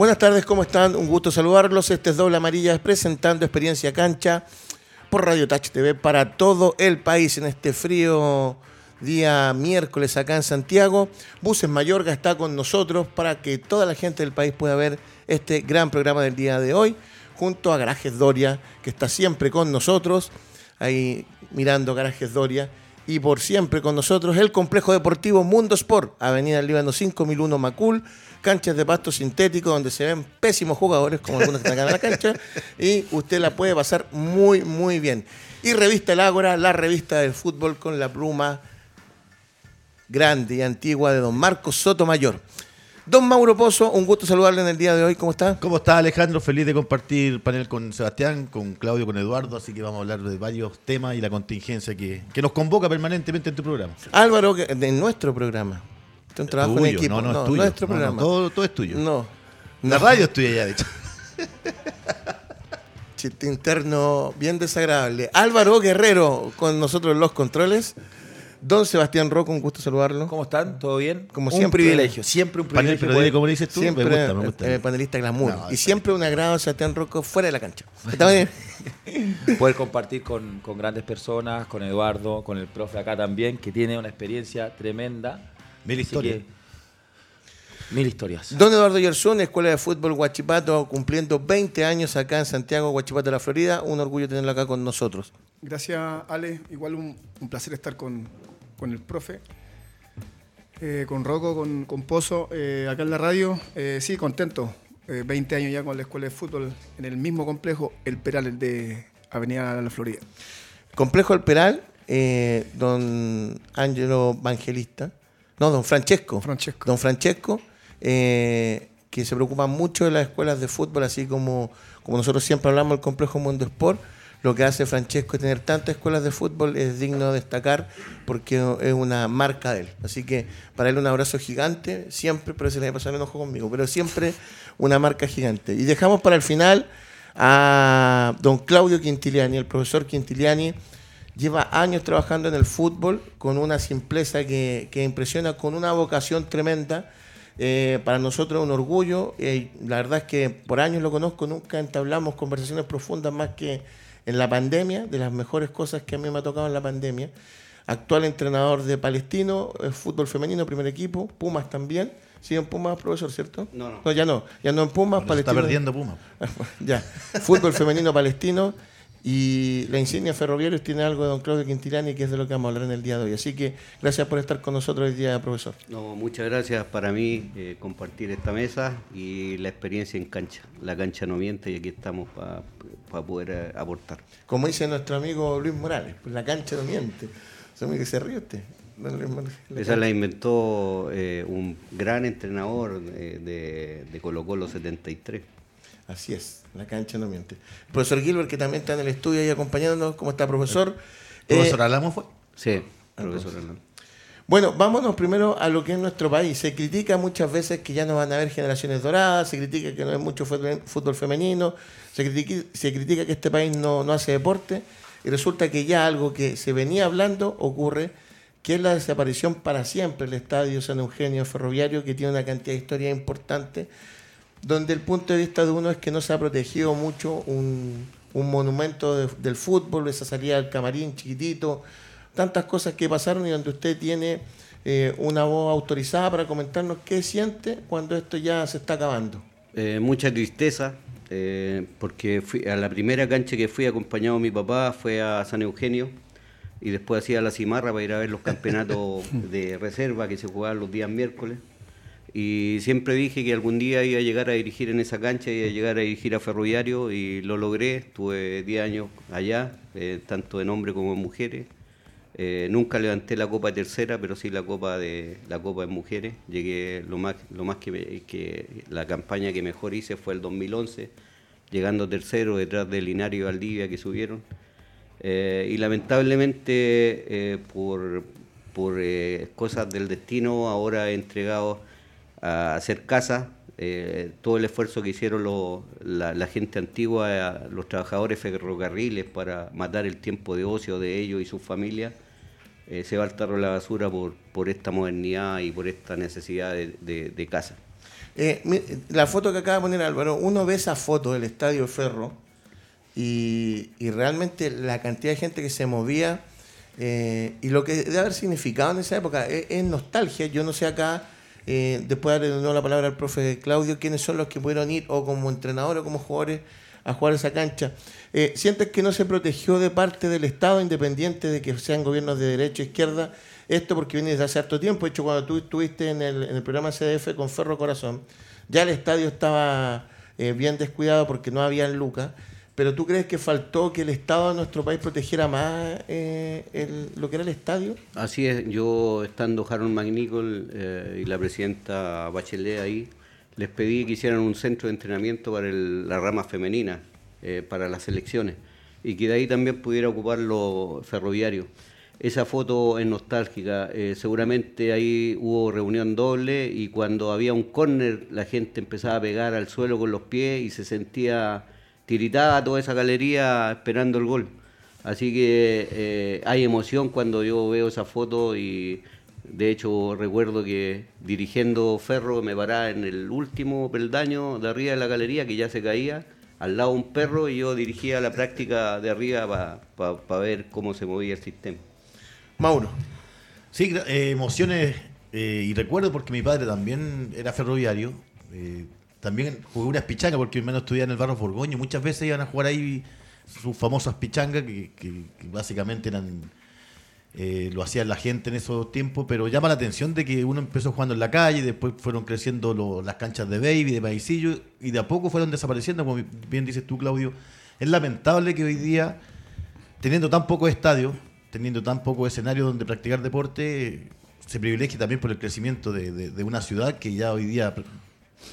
Buenas tardes, ¿cómo están? Un gusto saludarlos. Este es Doble Amarilla presentando Experiencia Cancha por Radio Touch TV para todo el país en este frío día miércoles acá en Santiago. Buses Mayorga está con nosotros para que toda la gente del país pueda ver este gran programa del día de hoy, junto a Garajes Doria, que está siempre con nosotros, ahí mirando Garajes Doria. Y por siempre con nosotros el Complejo Deportivo Mundo Sport, Avenida Líbano 5001 Macul, canchas de pasto sintético donde se ven pésimos jugadores, como algunos que están acá en la cancha, y usted la puede pasar muy, muy bien. Y Revista El Ágora, la revista del fútbol con la pluma grande y antigua de don Marcos Sotomayor. Don Mauro Pozo, un gusto saludarle en el día de hoy. ¿Cómo está? ¿Cómo está Alejandro? Feliz de compartir panel con Sebastián, con Claudio, con Eduardo, así que vamos a hablar de varios temas y la contingencia que, que nos convoca permanentemente en tu programa. Álvaro, de nuestro programa. Este es un trabajo Tuyo, en equipo. No, no, es tuyo. nuestro No, no, programa. todo, todo es tuyo. No. La radio es tuya ya, de hecho. Chiste interno bien desagradable. Álvaro Guerrero con nosotros en los controles. Don Sebastián Roco, un gusto saludarlo. ¿Cómo están? ¿Todo bien? Como un siempre. privilegio, siempre un Panel, privilegio. pero poder- dile como le dices tú. Siempre me gusta, me gusta. eh, panelista glamour. No, y siempre un agrado Sebastián Rocco fuera de la cancha. ¿Está bien? poder compartir con, con grandes personas, con Eduardo, con el profe acá también, que tiene una experiencia tremenda. Mil historias. Mil historias. Don Eduardo Yersun, Escuela de Fútbol Guachipato, cumpliendo 20 años acá en Santiago, Guachipato de la Florida. Un orgullo tenerlo acá con nosotros. Gracias, Ale. Igual un, un placer estar con, con el profe, eh, con Rocco, con, con Pozo, eh, acá en la radio. Eh, sí, contento. Eh, 20 años ya con la escuela de fútbol en el mismo complejo, el Peral, el de Avenida La Florida. Complejo El Peral, don Ángelo Evangelista, no, don Francesco. Francesco. Don Francesco, que se preocupa mucho de las escuelas de fútbol, así como, como nosotros siempre hablamos del complejo Mundo Sport. Lo que hace Francesco es tener tantas escuelas de fútbol es digno de destacar porque es una marca de él. Así que para él un abrazo gigante, siempre, pero se le pasó el enojo conmigo, pero siempre una marca gigante. Y dejamos para el final a don Claudio Quintiliani, el profesor Quintiliani, lleva años trabajando en el fútbol con una simpleza que, que impresiona, con una vocación tremenda. Eh, para nosotros es un orgullo. eh, la verdad es que por años lo conozco, nunca entablamos conversaciones profundas más que en la pandemia, de las mejores cosas que a mí me ha tocado en la pandemia. Actual entrenador de Palestino, eh, fútbol femenino, primer equipo, Pumas también. ¿Sigue en Pumas, profesor, cierto? No, no. No, ya no. Ya no en Pumas, está perdiendo Puma. ya. Fútbol femenino palestino. Y la insignia Ferroviarios tiene algo de don Claudio Quintilani, que es de lo que vamos a hablar en el día de hoy. Así que gracias por estar con nosotros hoy día, profesor. No, muchas gracias para mí eh, compartir esta mesa y la experiencia en cancha. La cancha no miente y aquí estamos para poder eh, aportar. Como dice nuestro amigo Luis Morales, pues la cancha no miente. Se me que se ríe usted. don Luis Morales. La Esa cancha- la inventó eh, un gran entrenador de, de Colo Colo 73. Así es, la cancha no miente. Profesor Gilbert, que también está en el estudio ahí acompañándonos. ¿Cómo está, profesor? ¿Profesor Eh, Alamo fue? Sí, profesor Hernán. Bueno, vámonos primero a lo que es nuestro país. Se critica muchas veces que ya no van a haber generaciones doradas, se critica que no hay mucho fútbol fútbol femenino, se critica, se critica que este país no, no hace deporte, y resulta que ya algo que se venía hablando ocurre, que es la desaparición para siempre del Estadio San Eugenio Ferroviario, que tiene una cantidad de historia importante, donde el punto de vista de uno es que no se ha protegido mucho un, un monumento de- del fútbol, esa salida del camarín chiquitito, tantas cosas que pasaron y donde usted tiene eh, una voz autorizada para comentarnos qué siente cuando esto ya se está acabando. Eh, mucha tristeza, eh, porque fui, a la primera cancha que fui acompañado de mi papá fue a San Eugenio y después hacía la cimarra para ir a ver los campeonatos de reserva que se jugaban los días miércoles. Y siempre dije que algún día iba a llegar a dirigir en esa cancha, iba a llegar a dirigir a Ferroviario y lo logré. Estuve 10 años allá, eh, tanto en hombres como en mujeres. Eh, nunca levanté la copa tercera, pero sí la copa de la copa de mujeres. Llegué lo más lo más que, me- la campaña que mejor hice fue el 2011, llegando tercero detrás de Linario y Valdivia que subieron. Eh, y lamentablemente eh, por, por cosas del destino ahora he entregado a hacer casa. eh, todo el esfuerzo que hicieron lo- la, la gente antigua, eh, los trabajadores ferrocarriles para matar el tiempo de ocio de ellos y sus familias, eh, se va al tarro la basura por, por esta modernidad y por esta necesidad de, de- casa. La foto que acaba de poner Álvaro, uno ve esa foto del Estadio Ferro y, y realmente la cantidad de gente que se movía y lo que debe haber significado en esa época es nostalgia. Yo no sé acá, eh, después de nuevo la palabra al profe Claudio, quiénes son los que pudieron ir o como entrenadores o como jugadores a jugar esa cancha. Eh, ¿Sientes que no se protegió de parte del Estado, independiente de que sean gobiernos de derecha o izquierda? Esto porque viene desde hace harto tiempo. De hecho, cuando tú estuviste en el, en el programa CDF con Ferro Corazón, ya el estadio estaba eh, bien descuidado porque no había lucas. Pero ¿tú crees que faltó que el Estado de nuestro país protegiera más eh, el- lo que era el estadio? Así es, yo estando Harold McNichol eh, y la presidenta Bachelet ahí, les pedí que hicieran un centro de entrenamiento para la rama femenina, eh, para las selecciones, y que de ahí también pudiera ocupar los ferroviarios. Esa foto es nostálgica, seguramente ahí hubo reunión doble y cuando había un córner la gente empezaba a pegar al suelo con los pies y se sentía tiritada toda esa galería esperando el gol. Así que eh, hay emoción cuando yo veo esa foto y de hecho recuerdo que dirigiendo Ferro me paraba en el último peldaño de arriba de la galería que ya se caía, al lado un perro y yo dirigía la práctica de arriba para ver cómo se movía el sistema. Mauro. Sí, eh, emociones eh, y recuerdo porque mi padre también era ferroviario. eh, también jugué unas pichangas porque mi hermano estudiaba en el barrio Borgoño. Muchas veces iban a jugar ahí sus famosas pichangas que, básicamente eran eh, lo hacía la gente en esos tiempos, pero llama la atención de que uno empezó jugando en la calle, después fueron creciendo lo- las canchas de baby, de paicillo, y de a poco fueron desapareciendo, como bien dices tú, Claudio. Es lamentable que hoy día, teniendo tan poco estadio, teniendo tan poco escenario donde practicar deporte, se privilegie también por el crecimiento de- de una ciudad que ya hoy día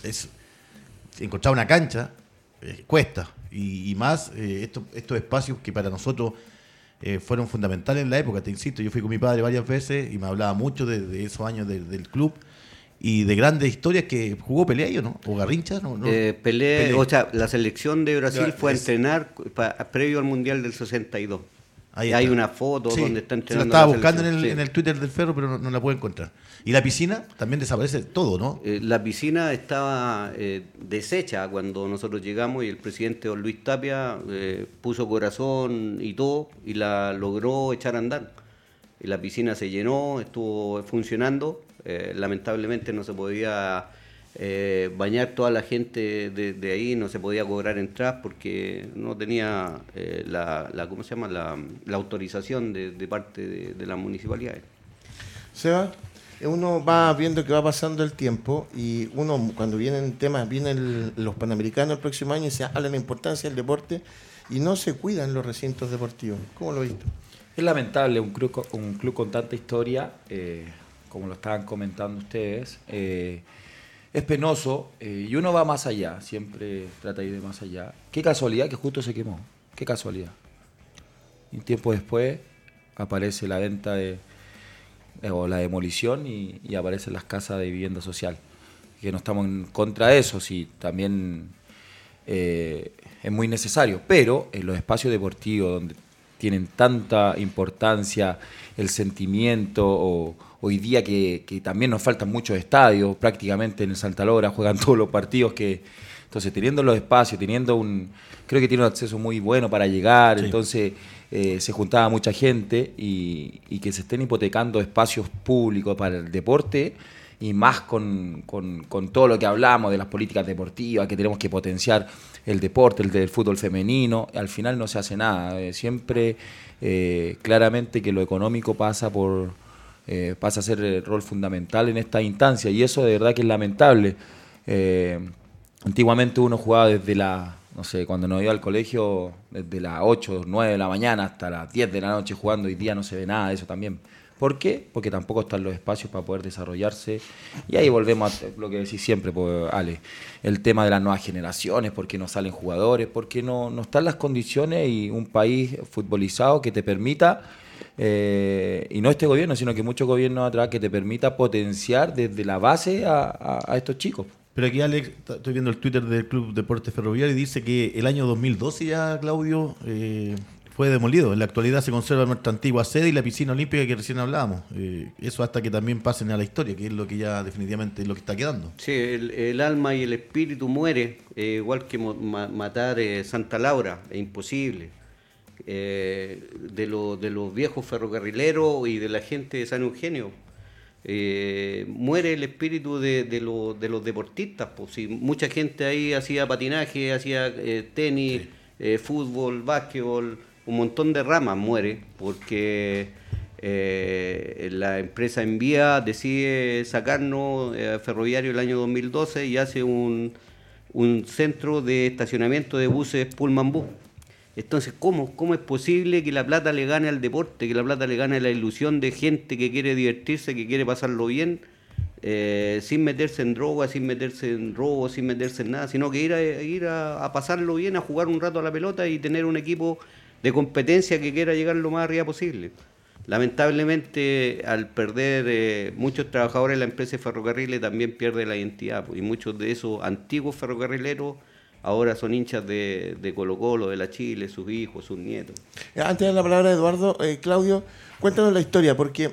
es encontrar una cancha eh, cuesta y, y más eh, estos, estos espacios que para nosotros eh, fueron fundamentales en la época, te insisto, yo fui con mi padre varias veces y me hablaba mucho de, de esos años de- del club y de grandes historias que jugó Peleayo, ¿no? O Garrincha, ¿no? no. Eh, Pelé, Pelé. o sea, la selección de Brasil fue a es- entrenar pa- previo al Mundial del 62. Ahí Y hay una foto Sí, donde está se entrenando. la estaba la buscando en el, en el Twitter del Ferro, pero no, no la puedo encontrar. Y la piscina también desaparece todo, ¿no? Eh, la piscina estaba eh, deshecha cuando nosotros llegamos y el presidente don Luis Tapia eh, puso corazón y todo y la logró echar a andar. Y la piscina se llenó, estuvo funcionando. eh, lamentablemente no se podía eh, bañar toda la gente de, de ahí, no se podía cobrar entradas porque no tenía eh, la, la- ¿cómo se llama? la, la autorización de, de parte de, de las municipalidades. Seba, uno va viendo que va pasando el tiempo y uno cuando vienen temas, vienen los Panamericanos el próximo año y se habla de la importancia del deporte y no se cuidan los recintos deportivos. ¿Cómo lo viste? Es lamentable un club, un club con tanta historia, eh, como lo estaban comentando ustedes. eh, es penoso eh, y uno va más allá, siempre trata de ir más allá. Qué casualidad que justo se quemó, qué casualidad. Y un tiempo después aparece la venta de, o la demolición y, y aparecen las casas de vivienda social. Que no estamos en contra de eso, sí, también eh, es muy necesario, pero en los espacios deportivos donde tienen tanta importancia el sentimiento, o hoy día que, que también nos faltan muchos estadios, prácticamente en el Santa Laura juegan todos los partidos que... Entonces, teniendo los espacios, teniendo un... Creo que tiene un acceso muy bueno para llegar, Sí. entonces eh, se juntaba mucha gente y, que se estén hipotecando espacios públicos para el deporte y más con, con- todo lo que hablamos de las políticas deportivas, que tenemos que potenciar el deporte, el del fútbol femenino, al final no se hace nada. Eh, siempre eh, claramente que lo económico pasa por eh, pasa a ser el rol fundamental en esta instancia y eso de verdad que es lamentable. Antiguamente uno jugaba desde la, no sé, cuando nos iba al colegio, desde las 8, 9 de la mañana hasta las 10 de la noche jugando, hoy día no se ve nada de eso también. ¿Por qué? Porque tampoco están los espacios para poder desarrollarse. Y ahí volvemos a lo que decís siempre, pues, Ale, el tema de las nuevas generaciones, por qué no salen jugadores, por qué no, no están las condiciones y un país futbolizado que te permita, eh, y no este gobierno, sino que muchos gobiernos atrás, que te permita potenciar desde la base a estos chicos. Pero aquí, Alex, estoy viendo el Twitter del Club Deportes Ferroviario y dice que el año 2012 ya, Claudio, eh, fue demolido. En la actualidad se conserva nuestra antigua sede y la piscina olímpica que recién hablábamos. Eh, eso hasta que también pasen a la historia, que es lo que ya definitivamente es lo que está quedando. Sí, el, alma y el espíritu muere, eh, igual que matar Santa Laura, es imposible. De, lo- de los viejos ferrocarrileros y de la gente de San Eugenio. Eh, muere el espíritu de, de lo- de los deportistas. Pues, si mucha gente ahí hacía patinaje, hacía eh, tenis, eh, fútbol, básquetbol, un montón de ramas muere porque la empresa Envía decide sacarnos ferroviario el año 2012 y hace un, un centro de estacionamiento de buses Pullman Bus. Entonces, ¿cómo, ¿cómo es posible que la plata le gane al deporte, que la plata le gane a la ilusión de gente que quiere divertirse, que quiere pasarlo bien, eh, sin meterse en droga, sin meterse en robo, sin meterse en nada, sino que ir, a, ir a, pasarlo bien, a jugar un rato a la pelota y tener un equipo de competencia que quiera llegar lo más arriba posible? Lamentablemente, al perder eh, muchos trabajadores en la empresa de ferrocarriles, también pierde la identidad. pues, y muchos de esos antiguos ferrocarrileros ahora son hinchas de, de Colo Colo, de la Chile, sus hijos, sus nietos. Eh, Antes de la palabra Eduardo, eh, Claudio, cuéntanos la historia, porque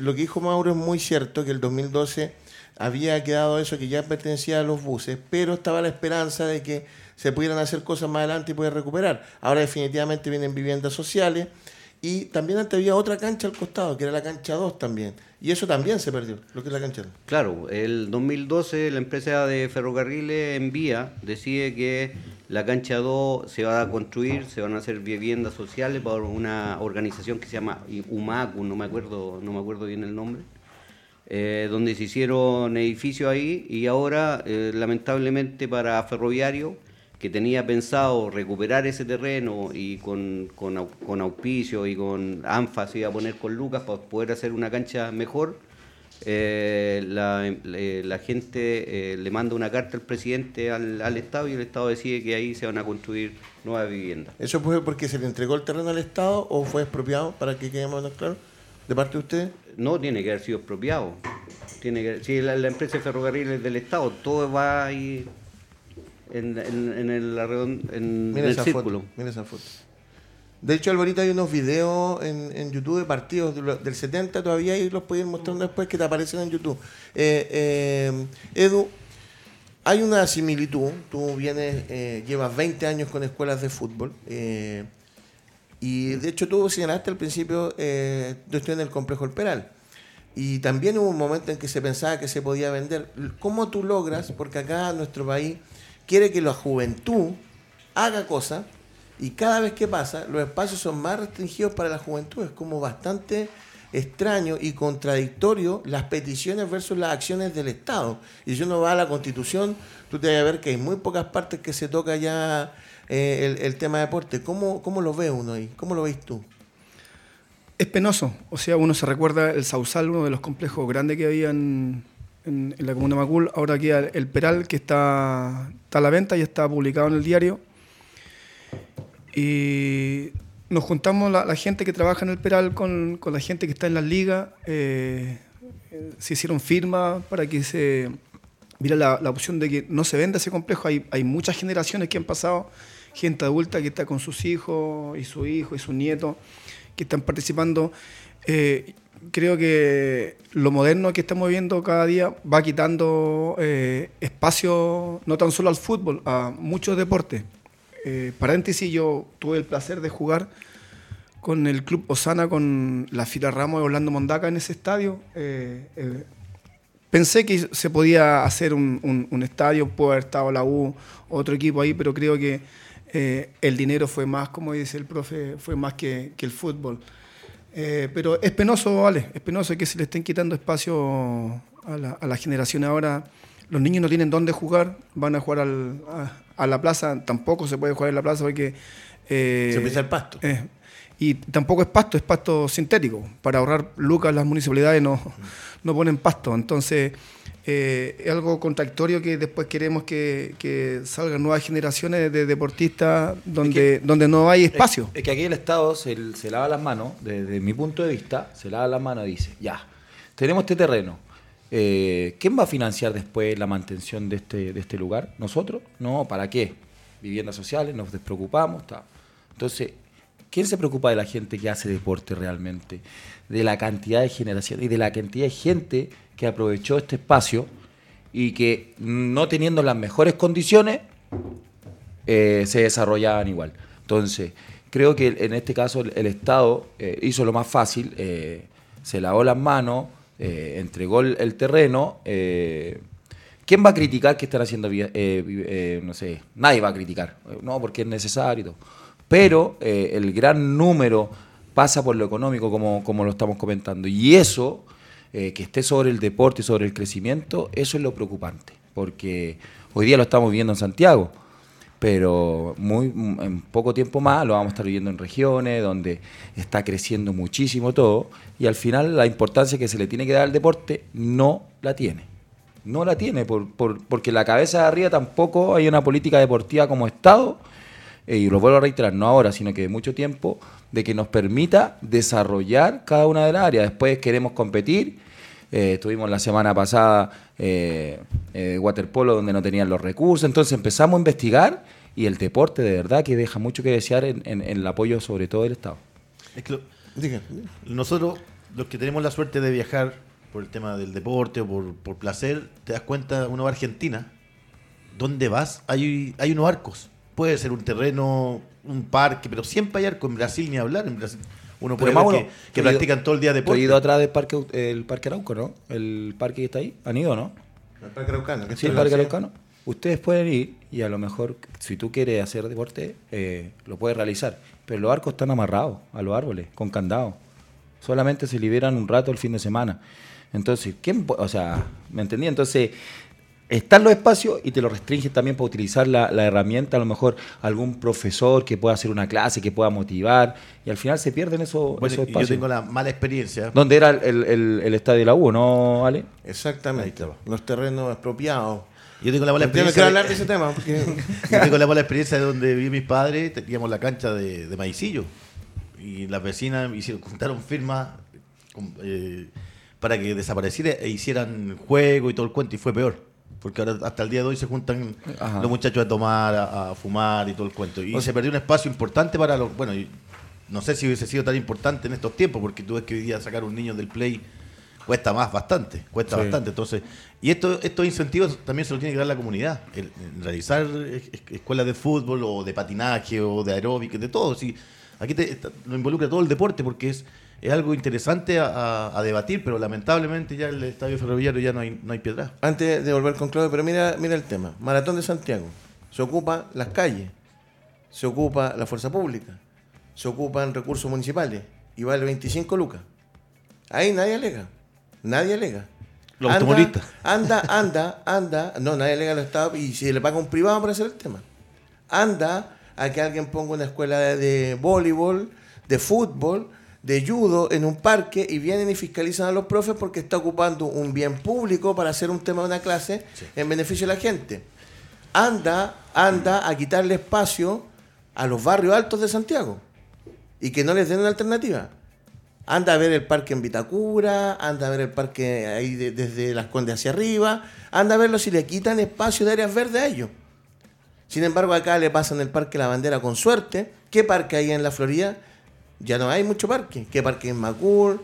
lo que dijo Mauro es muy cierto, que el 2012 había quedado eso que ya pertenecía a los buses, pero estaba la esperanza de que se pudieran hacer cosas más adelante y poder recuperar. Ahora definitivamente vienen viviendas sociales y también antes había otra cancha al costado, que era la cancha 2 también, y eso también se perdió, lo que es la cancha 2. Claro, el 2012 la empresa de ferrocarriles Envía decide que la cancha 2 se va a construir, se van a hacer viviendas sociales por una organización que se llama UMACU, no me acuerdo, no me acuerdo bien el nombre. eh, donde se hicieron edificios ahí y ahora, eh, lamentablemente para Ferroviario, que tenía pensado recuperar ese terreno y con, con, con auspicio y con ANFA se iba a poner con Lucas para poder hacer una cancha mejor, eh, la, la gente eh, le manda una carta al presidente al, al Estado y el Estado decide que ahí se van a construir nuevas viviendas. ¿Eso fue porque se le entregó el terreno al Estado o fue expropiado, para que quede más claro, de parte de ustedes? No tiene que haber sido expropiado. Tiene que, si la, la empresa de ferrocarriles del Estado, todo va ahí en, en, en el, en Mira el círculo. foto. Mira esa foto. De hecho, Alvarito, hay unos videos en, en YouTube de partidos del 70 todavía y los puedes ir mostrando después que te aparecen en YouTube. Eh, eh, Edu, hay una similitud. Tú vienes, eh, llevas 20 años con escuelas de fútbol. y de hecho, tú señalaste al principio, yo estoy en el complejo El Peral. Y también hubo un momento en que se pensaba que se podía vender. ¿Cómo tú logras? Porque acá nuestro país quiere que la juventud haga cosas y cada vez que pasa los espacios son más restringidos para la juventud. Es como bastante extraño y contradictorio las peticiones versus las acciones del Estado. Y si uno va a la Constitución, tú te vas a ver que hay muy pocas partes que se toca ya eh, el, tema de deporte. ¿Cómo, ¿Cómo lo ve uno ahí? ¿Cómo lo ves tú? Es penoso, o sea, uno se recuerda el Sausal, uno de los complejos grandes que había en, la comuna Macul, ahora queda el Peral, que está, está a la venta y está publicado en el diario. Y nos juntamos la, gente que trabaja en el Peral con, con la gente que está en las ligas, eh, se hicieron firmas para que se viera la, la opción de que no se venda ese complejo. Hay, hay muchas generaciones que han pasado, gente adulta que está con sus hijos y su hijo y sus nietos que están participando. Eh, creo que lo moderno que estamos viendo cada día va quitando eh, espacio no tan solo al fútbol, a muchos deportes. Eh, paréntesis, yo tuve el placer de jugar con el Club Osana, con la Fila Ramos de Orlando Mondaca en ese estadio. Eh, eh, pensé que se podía hacer un, un- estadio, puede haber estado la U, otro equipo ahí, pero creo que el dinero fue más, como dice el profe, fue más que el fútbol. Eh, pero es penoso, vale, es penoso que se le estén quitando espacio a la, a la generación ahora. Los niños no tienen dónde jugar, van a jugar al- a, a la plaza, tampoco se puede jugar en la plaza porque... eh, Se empieza el pasto. eh, y tampoco es pasto, es pasto sintético. Para ahorrar lucas las municipalidades no, no ponen pasto. Entonces eh, es algo contradictorio que después queremos que, que salgan nuevas generaciones de deportistas donde, donde no hay espacio. Es, es que aquí el Estado se, se lava las manos, desde mi punto de vista, se lava las manos y dice, ya, tenemos este terreno. eh, ¿Quién va a financiar después la mantención de este, de este lugar? ¿Nosotros? No, ¿para qué? Viviendas sociales, nos despreocupamos. ta. Entonces, ¿Quién se preocupa de la gente que hace deporte realmente? De la cantidad de generación y de la cantidad de gente que aprovechó este espacio y que no teniendo las mejores condiciones eh, se desarrollaban igual. Entonces, creo que en este caso el, Estado eh, hizo lo más fácil, eh, se lavó las manos, entregó el, terreno. ¿Quién va a criticar que están haciendo? no sé, nadie va a criticar, no, porque es necesario. y todo. Pero el gran número pasa por lo económico, como, como lo estamos comentando. Y eso, eh, que esté sobre el deporte y sobre el crecimiento, eso es lo preocupante. Porque hoy día lo estamos viendo en Santiago pero en poco tiempo más lo vamos a estar viviendo en regiones donde está creciendo muchísimo todo y al final la importancia que se le tiene que dar al deporte no la tiene. No la tiene por, por- porque la cabeza de arriba tampoco hay una política deportiva como Estado eh, y lo vuelvo a reiterar, no ahora, sino que de mucho tiempo, de que nos permita desarrollar cada una de las áreas. Después queremos competir. Eh, estuvimos la semana pasada eh, eh, waterpolo donde no tenían los recursos. Entonces empezamos a investigar y el deporte de verdad que deja mucho que desear en, en- en el apoyo sobre todo del Estado. Es que lo- Diga. nosotros, los que tenemos la suerte de viajar por el tema del deporte o por, por placer, te das cuenta, uno va a Argentina, ¿dónde vas? Hay, hay unos arcos. Puede ser un terreno, un parque, pero siempre hay arcos. En Brasil ni hablar. En Brasil uno puede ver más que, ido- practican todo el día deporte. ido atrás del parque, el parque Arauco, ¿no? El parque que está ahí. ¿Han ido, no? El Parque Araucano, que Sí, el Parque Araucano. Ustedes pueden ir y a lo mejor, si tú quieres hacer deporte, eh, lo puedes realizar. Pero los arcos están amarrados a los árboles, con candado. Solamente se liberan un rato el fin de semana. Entonces, ¿quién? O sea, ¿me entendí? Entonces, están los espacios y te lo restringen también para utilizar la, la herramienta, a lo mejor algún profesor que pueda hacer una clase, que pueda motivar, y al final se pierden esos, Bueno, esos y yo espacios. tengo la mala experiencia. ¿Dónde era el, el- el- el estadio de la U, no, Ale? Exactamente. Ahí está. Los terrenos expropiados. Yo tengo la mala Yo no quiero experiencia. hablar de ese tema. Porque... Yo tengo la mala experiencia de donde vi mis padres, teníamos la cancha de, de maicillo. Y las vecinas hicieron, juntaron firmas eh, para que desapareciera e hicieran juego y todo el cuento, y fue peor. Porque ahora hasta el día de hoy se juntan Ajá. los muchachos a tomar, a, a fumar y todo el cuento. Y se perdió un espacio importante para los. Bueno, no sé si hubiese sido tan importante en estos tiempos, porque tú ves que hoy día sacar un niño del play cuesta más bastante, cuesta Sí. bastante. Entonces, y esto, estos incentivos también se los tiene que dar la comunidad. El- el realizar es- es- escuelas de fútbol o de patinaje o de aeróbica, de todo. Sí, aquí te, lo involucra todo el deporte porque es, es algo interesante a, a- a debatir, pero lamentablemente ya el estadio ferroviario ya no hay, no hay piedra. Antes de volver con Claudio, pero mira, mira el tema. Maratón de Santiago. Se ocupa las calles, se ocupa la fuerza pública, se ocupan recursos municipales y vale 25 lucas. Ahí nadie alega. Nadie alega. Los Anda- automovilistas. Anda, anda, anda. No, nadie alega al Estado y si le paga un privado por hacer el tema. Anda a que alguien ponga una escuela de, de voleibol, de fútbol, de judo en un parque y vienen y fiscalizan a los profes porque está ocupando un bien público para hacer un tema de una clase en beneficio de la gente. Anda, anda a quitarle espacio a los barrios altos de Santiago y que no les den una alternativa. Anda a ver el parque en Vitacura, anda a ver el parque ahí de- desde Las Condes hacia arriba, anda a verlo si le quitan espacio de áreas verdes a ellos. Sin embargo, acá le pasan el Parque La Bandera con suerte. ¿Qué parque hay en la Florida? Ya no hay mucho parque. ¿Qué parque en Macul?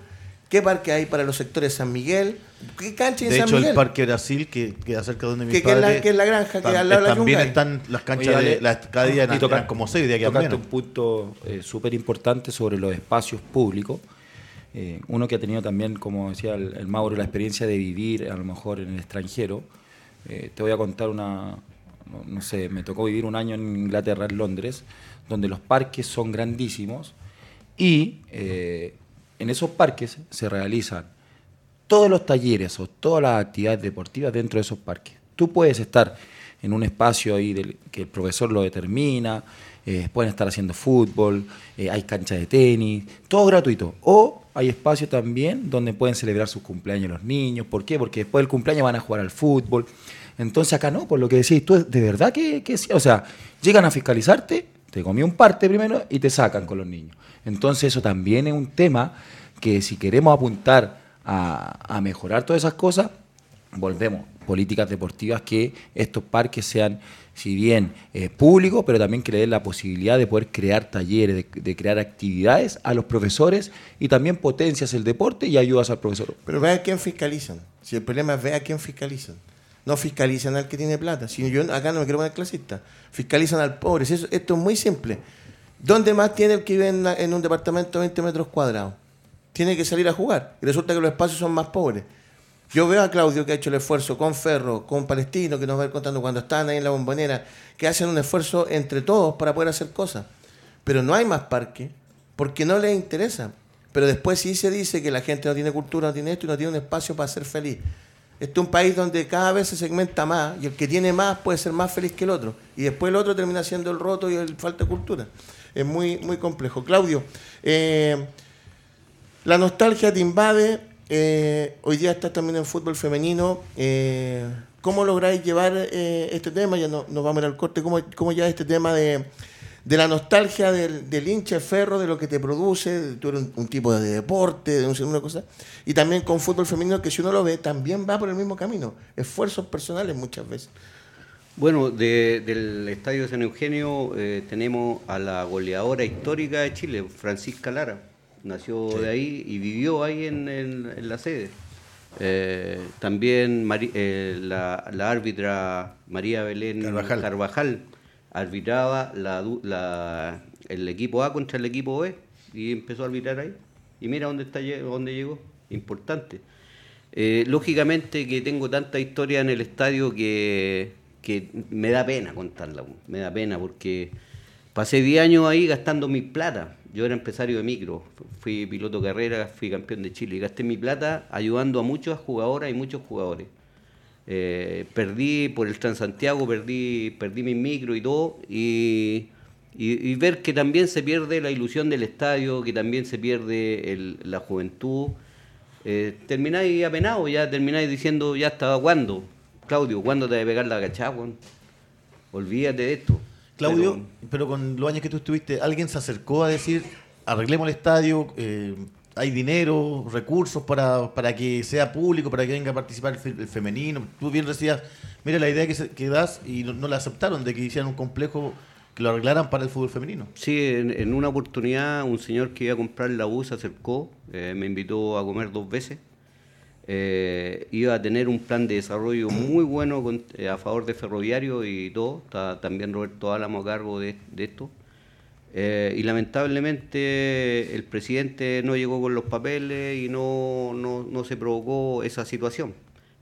¿Qué parque hay para los sectores San Miguel? ¿Qué cancha en De San hecho, Miguel? el Parque Brasil, que queda cerca de donde mis Que- que es la- que es la granja, que al lado de la También están las canchas Oye, de... Las, cada día y eran, toca- eran como seis, de aquí a tocaste menos. un punto eh, súper importante sobre los espacios públicos. Eh, uno que ha tenido también, como decía el, el Mauro, la experiencia de vivir a lo mejor en el extranjero. Eh, te voy a contar una, no, no sé, me tocó vivir un año en Inglaterra, en Londres, donde los parques son grandísimos y eh, en esos parques se realizan todos los talleres o todas las actividades deportivas dentro de esos parques. Tú puedes estar en un espacio ahí del- que el profesor lo determina, eh, pueden estar haciendo fútbol, eh, hay cancha de tenis, todo gratuito. O hay espacios también donde pueden celebrar sus cumpleaños los niños. ¿Por qué? Porque después del cumpleaños van a jugar al fútbol. Entonces acá no, por lo que decís, tú de verdad que, que sí? o sea, llegan a fiscalizarte, te comió un parte primero y te sacan con los niños. Entonces eso también es un tema que si queremos apuntar a, mejorar todas esas cosas, volvemos. políticas deportivas que estos parques sean, si bien eh, públicos, pero también que le den la posibilidad de poder crear talleres, de, de crear actividades a los profesores y también potencias el deporte y ayudas al profesor. Pero ve a quién fiscalizan. Si el problema es ve a quién fiscalizan. No fiscalizan al que tiene plata. Si yo acá no me quiero poner clasista. Fiscalizan al pobre. Si eso- esto es muy simple. ¿Dónde más tiene el que vive en, un departamento de 20 metros cuadrados? Tiene que salir a jugar. Y resulta que los espacios son más pobres. Yo veo a Claudio que ha hecho el esfuerzo con Ferro, con Palestino, que nos va a ir contando cuando están ahí en la bombonera, que hacen un esfuerzo entre todos para poder hacer cosas. Pero no hay más parque porque no les interesa. Pero después sí se dice que la gente no tiene cultura, no tiene esto y no tiene un espacio para ser feliz. Este es un país donde cada vez se segmenta más y el que tiene más puede ser más feliz que el otro. Y después el otro termina siendo el roto y el falta de cultura. Es muy, muy complejo. Claudio, eh, la nostalgia te invade. eh, hoy día estás también en fútbol femenino. eh, ¿Cómo lográis llevar este tema? Ya no, nos vamos a ir al corte. ¿Cómo, cómo llevas este tema de, de la nostalgia del, del hincha ferro, de lo que te produce? Tú eres un, un tipo de deporte, de un, una cosa. Y también con fútbol femenino, que si uno lo ve, también va por el mismo camino. Esfuerzos personales muchas veces. Bueno, de- del Estadio San Eugenio eh, tenemos a la goleadora histórica de Chile, Francisca Lara. Nació de ahí y vivió ahí en, en- en la sede. Eh, también Mari- eh, la, la árbitra María Belén Carvajal. Carvajal arbitraba la el equipo A contra el equipo B y empezó a arbitrar ahí. Y mira dónde, está, dónde llegó. Importante. Lógicamente que tengo tanta historia en el estadio que, que me da pena contarla, me da pena porque pasé 10 años ahí gastando mi plata. Yo era empresario de micro, fui piloto de carrera, fui campeón de Chile y gasté mi plata ayudando a muchas jugadoras y muchos jugadores. Eh, perdí por el Transantiago, perdí, perdí mi micro y todo, y, y- y ver que también se pierde la ilusión del estadio, que también se pierde la juventud. Eh, termináis apenados, ya termináis diciendo, ya estaba cuándo, Claudio, ¿cuándo te va a pegar la cachagua? Olvídate de esto. Claudio, Pero- pero, con los años que tú estuviste, ¿alguien se acercó a decir, arreglemos el estadio, eh, hay dinero, recursos para, para que sea público, para que venga a participar el, fe- el femenino? Tú bien decías, mira la idea que, se- que das y no, no la aceptaron de que hicieran un complejo que lo arreglaran para el fútbol femenino. Sí, en, en una oportunidad un señor que iba a comprar la U se acercó, eh, me invitó a comer dos veces. Eh, iba a tener un plan de desarrollo muy bueno con- eh, a favor de Ferroviario y todo. Está también Roberto Álamo a cargo de, de esto. Eh, y lamentablemente el presidente no llegó con los papeles y no, no, no se provocó esa situación,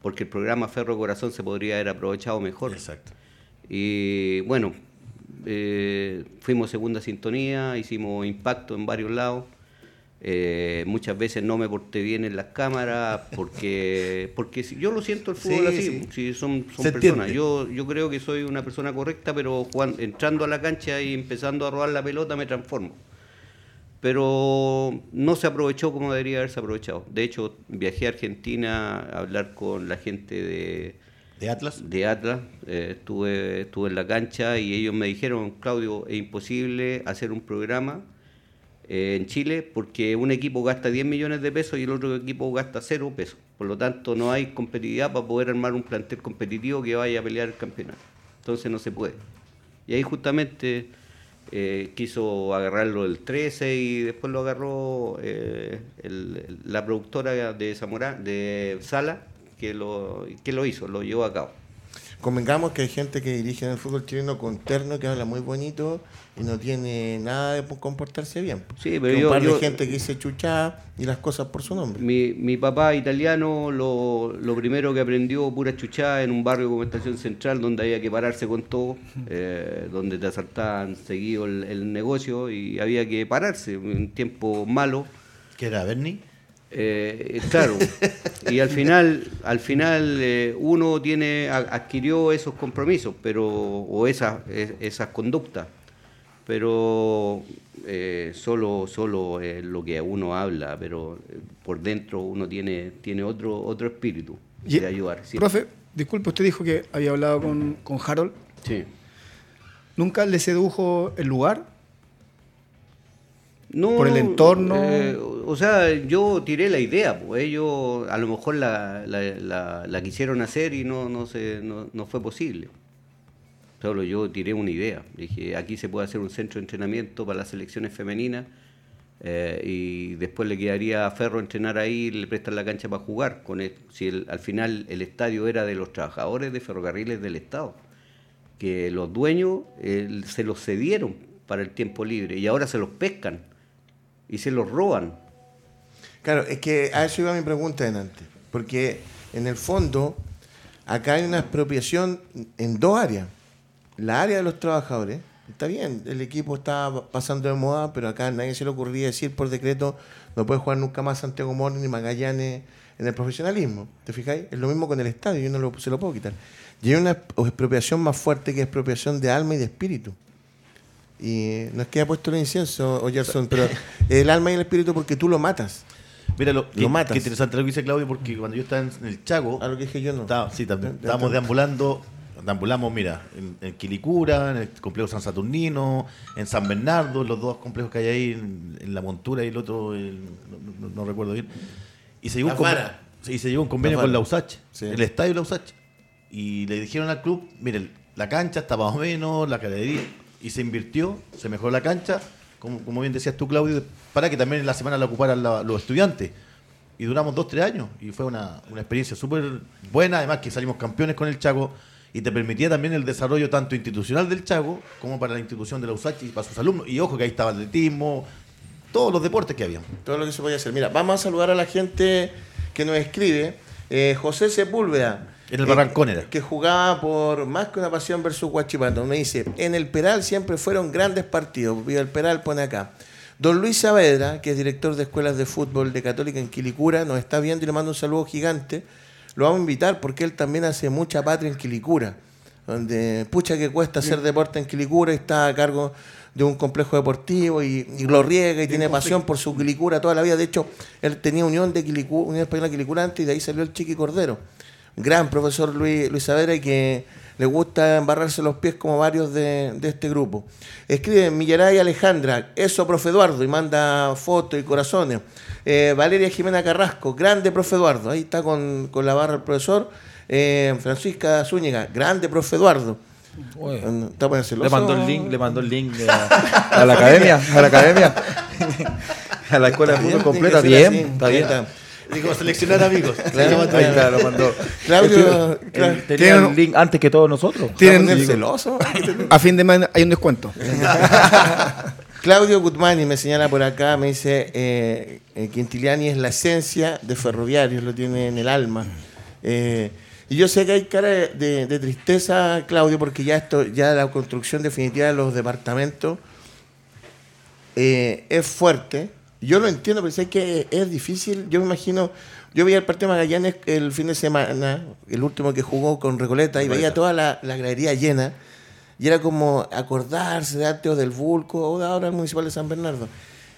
porque el programa Ferro Corazón se podría haber aprovechado mejor. Exacto. Y bueno, fuimos segunda sintonía, hicimos impacto en varios lados. Eh, muchas veces no me porté bien en las cámaras porque porque yo lo siento el fútbol Sí, así, sí. si son, son Se personas. entiende. Yo, yo creo que soy una persona correcta, pero entrando a la cancha y empezando a robar la pelota me transformo. Pero no se aprovechó como debería haberse aprovechado. De hecho, viajé a Argentina a hablar con la gente de, ¿De Atlas? de Atlas, eh, estuve, estuve en la cancha y ellos me dijeron, Claudio, es imposible hacer un programa eh, en Chile porque un equipo gasta 10 millones de pesos y el otro equipo gasta 0 pesos. Por lo tanto, no hay competitividad para poder armar un plantel competitivo que vaya a pelear el campeonato. Entonces no se puede. Y ahí justamente eh, quiso agarrarlo el 13 y después lo agarró eh, la productora de Zamora, de Sala, que lo, que lo hizo, lo llevó a cabo. Convengamos que hay gente que dirige en el fútbol chileno con terno, que habla muy bonito y no tiene nada de comportarse bien. Sí, pero Que un yo- par yo- de gente que dice chuchá y las cosas por su nombre. Mi, mi papá italiano, lo, lo primero que aprendió pura chuchada en un barrio como Estación Central, donde había que pararse con todo, eh, donde te asaltaban seguido el, el negocio y había que pararse, un tiempo malo. ¿Qué era, Bernie? Eh, claro, y al final, al final eh, uno tiene adquirió esos compromisos, pero o esas es- esas conductas, pero eh, solo solo lo que uno habla, pero por dentro uno tiene tiene otro otro espíritu Y- de ayudar. Profe, disculpe, usted dijo que había hablado con, con Harold. Sí. ¿Nunca le sedujo el lugar? No, por el entorno. eh, o sea, yo tiré la idea, pues ellos a lo mejor la, la- la- la quisieron hacer y no, no, se, no, no fue posible. Solo yo tiré una idea. Dije, aquí se puede hacer un centro de entrenamiento para las selecciones femeninas eh, y después le quedaría a Ferro entrenar ahí y le prestan la cancha para jugar. Con el- si el- al final el estadio era de los trabajadores de ferrocarriles del Estado, que los dueños eh, se los cedieron para el tiempo libre y ahora se los pescan y se los roban. Claro, es que a eso iba mi pregunta delante. Porque en el fondo, acá hay una expropiación en dos áreas. La área de los trabajadores, está bien, el equipo está pasando de moda, pero acá nadie se le ocurría decir por decreto, no puede jugar nunca más Santiago Moro ni Magallanes en el profesionalismo. ¿Te fijáis? Es lo mismo con el estadio, yo no lo- se lo puedo quitar. Y hay una expropiación más fuerte que expropiación de alma y de espíritu. Y no es que haya puesto el incienso, Oyerson, pero el alma y el espíritu porque tú lo matas. Mira, lo, qué, matas. qué interesante lo que dice Claudio, porque cuando yo estaba en, el Chaco, A lo que dije yo no. estaba- sí, también, estábamos está. deambulando, deambulamos, mira, en, en Quilicura, en el complejo San Saturnino, en San Bernardo, los dos complejos que hay ahí, en, en La Montura y el otro, el- no, no- no recuerdo bien. Y se llegó, un, Las conven- Varas. sí, se llegó un convenio con la. USACH, Sí. el estadio de la USACH. Y le dijeron al club, miren, la cancha está más o menos, la galería, y se invirtió, se mejoró la cancha, como, como bien decías tú, Claudio, para que también en la semana la ocuparan los estudiantes. Y duramos dos, tres años, y fue una, una experiencia súper buena, además que salimos campeones con el Chaco, y te permitía también el desarrollo tanto institucional del Chaco, como para la institución de la USACH y para sus alumnos. Y ojo que ahí estaba atletismo, todos los deportes que habían. todo lo que se podía hacer. Mira, vamos a saludar a la gente que nos escribe. Eh, José Sepúlveda. En el Barrancón era. Que jugaba por más que una pasión versus Guachipato. Me dice, en el Peral siempre fueron grandes partidos. Viva el Peral pone acá. Don Luis Saavedra, que es director de escuelas de fútbol de Católica en Quilicura, nos está viendo y le mando un saludo gigante. Lo vamos a invitar porque él también hace mucha patria en Quilicura. Donde, pucha que cuesta hacer deporte en Quilicura y está a cargo de un complejo deportivo y, y lo riega y tiene pasión por su Quilicura toda la vida. De hecho, él tenía Unión de Quilicura, Unión Española Quilicura antes y de ahí salió el Chiqui Cordero. Gran profesor Luis, Luis Saavedra y que le gusta embarrarse los pies como varios de, de este grupo. Escribe Millaray Alejandra, eso, profe Eduardo, y manda fotos y corazones. Eh, Valeria Jimena Carrasco, grande, profe Eduardo, ahí está con, con la barra el profesor. Eh, Francisca Zúñiga, grande, profe Eduardo. Oye. ¿Está poniendo Le mandó el link, le mandó el link a, a la academia, a la academia, a la escuela de Está bien, fútbol completa, ser bien, está bien. Digo, seleccionar amigos. Claro, Ahí está, lo mandó. Claudio, Él claro, tenía tiene- el link antes que todos nosotros. Tienen- ¿está poniendo celoso? A fin de mes hay un descuento. Claudio Gutmani me señala por acá, me dice eh, eh, Quintiliani es la esencia de Ferroviarios, lo tiene en el alma. Eh, y yo sé que hay cara de, de- de tristeza, Claudio, porque ya esto, ya la construcción definitiva de los departamentos eh, es fuerte. Yo lo entiendo, pero sé que es difícil. Yo me imagino, yo veía el partido de Magallanes el fin de semana, el último que jugó con Recoleta, y veía toda la, la gradería llena. Y era como acordarse de Arteo del Vulco o de ahora el Municipal de San Bernardo.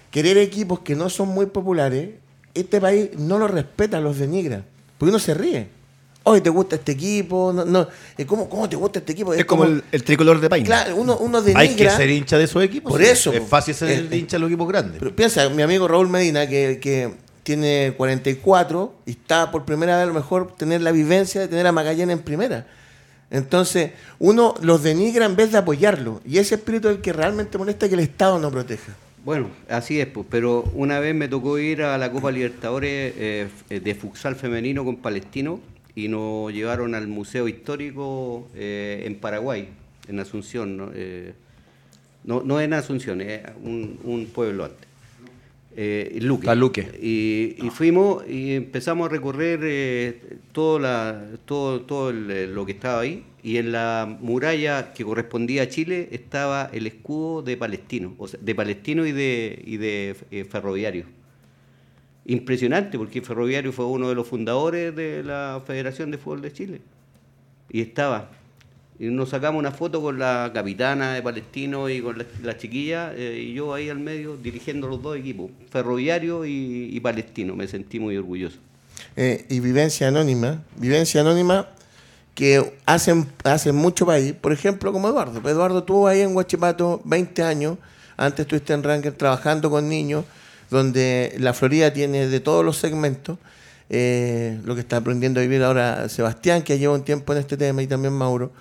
Querer equipos que no son muy populares, este país no lo respeta, los denigra. Porque uno se ríe. Oye, ¿te gusta este equipo? No, no. eh, ¿Cómo, ¿Cómo te gusta este equipo? Es como el, el tricolor de país. Claro, uno, uno denigra. Hay que ser hincha de esos equipos. Por sí. eso, Es fácil ser Eh, hincha de los equipos grandes. Pero piensa, mi amigo Raúl Medina, que, que tiene 44 y está por primera vez a lo mejor tener la vivencia de tener a Magallanes en primera. Entonces, uno los denigra en vez de apoyarlo. Y ese espíritu es el que realmente molesta que el Estado no proteja. Bueno, así es, pues, pero una vez me tocó ir a la Copa Libertadores eh, de futsal femenino con Palestino y nos llevaron al Museo Histórico eh, en Paraguay, en Asunción. ¿no? Eh, no, no en Asunción, es un, un pueblo antes. Eh, Luque. Y, y fuimos y empezamos a recorrer eh, todo, la, todo, todo el- eh, lo que estaba ahí. Y en la muralla que correspondía a Chile estaba el escudo de Palestino, o sea, de Palestino y de, y de eh, Ferroviario. Impresionante, porque Ferroviario fue uno de los fundadores de la Federación de Fútbol de Chile. Y estaba. Y nos sacamos una foto con la capitana de Palestino y con la, la chiquilla, eh, y yo ahí al medio dirigiendo los dos equipos, Ferroviario y, Palestino. Me sentí muy orgulloso. Eh, y vivencia anónima, vivencia anónima que hacen, hacen mucho país, por ejemplo, como Eduardo. Eduardo tuvo ahí en Huachipato 20 años, Antes estuviste en Ranger trabajando con niños, donde la Florida tiene de todos los segmentos. Eh, lo que está aprendiendo a vivir ahora Sebastián, que lleva un tiempo en este tema, y también Mauro,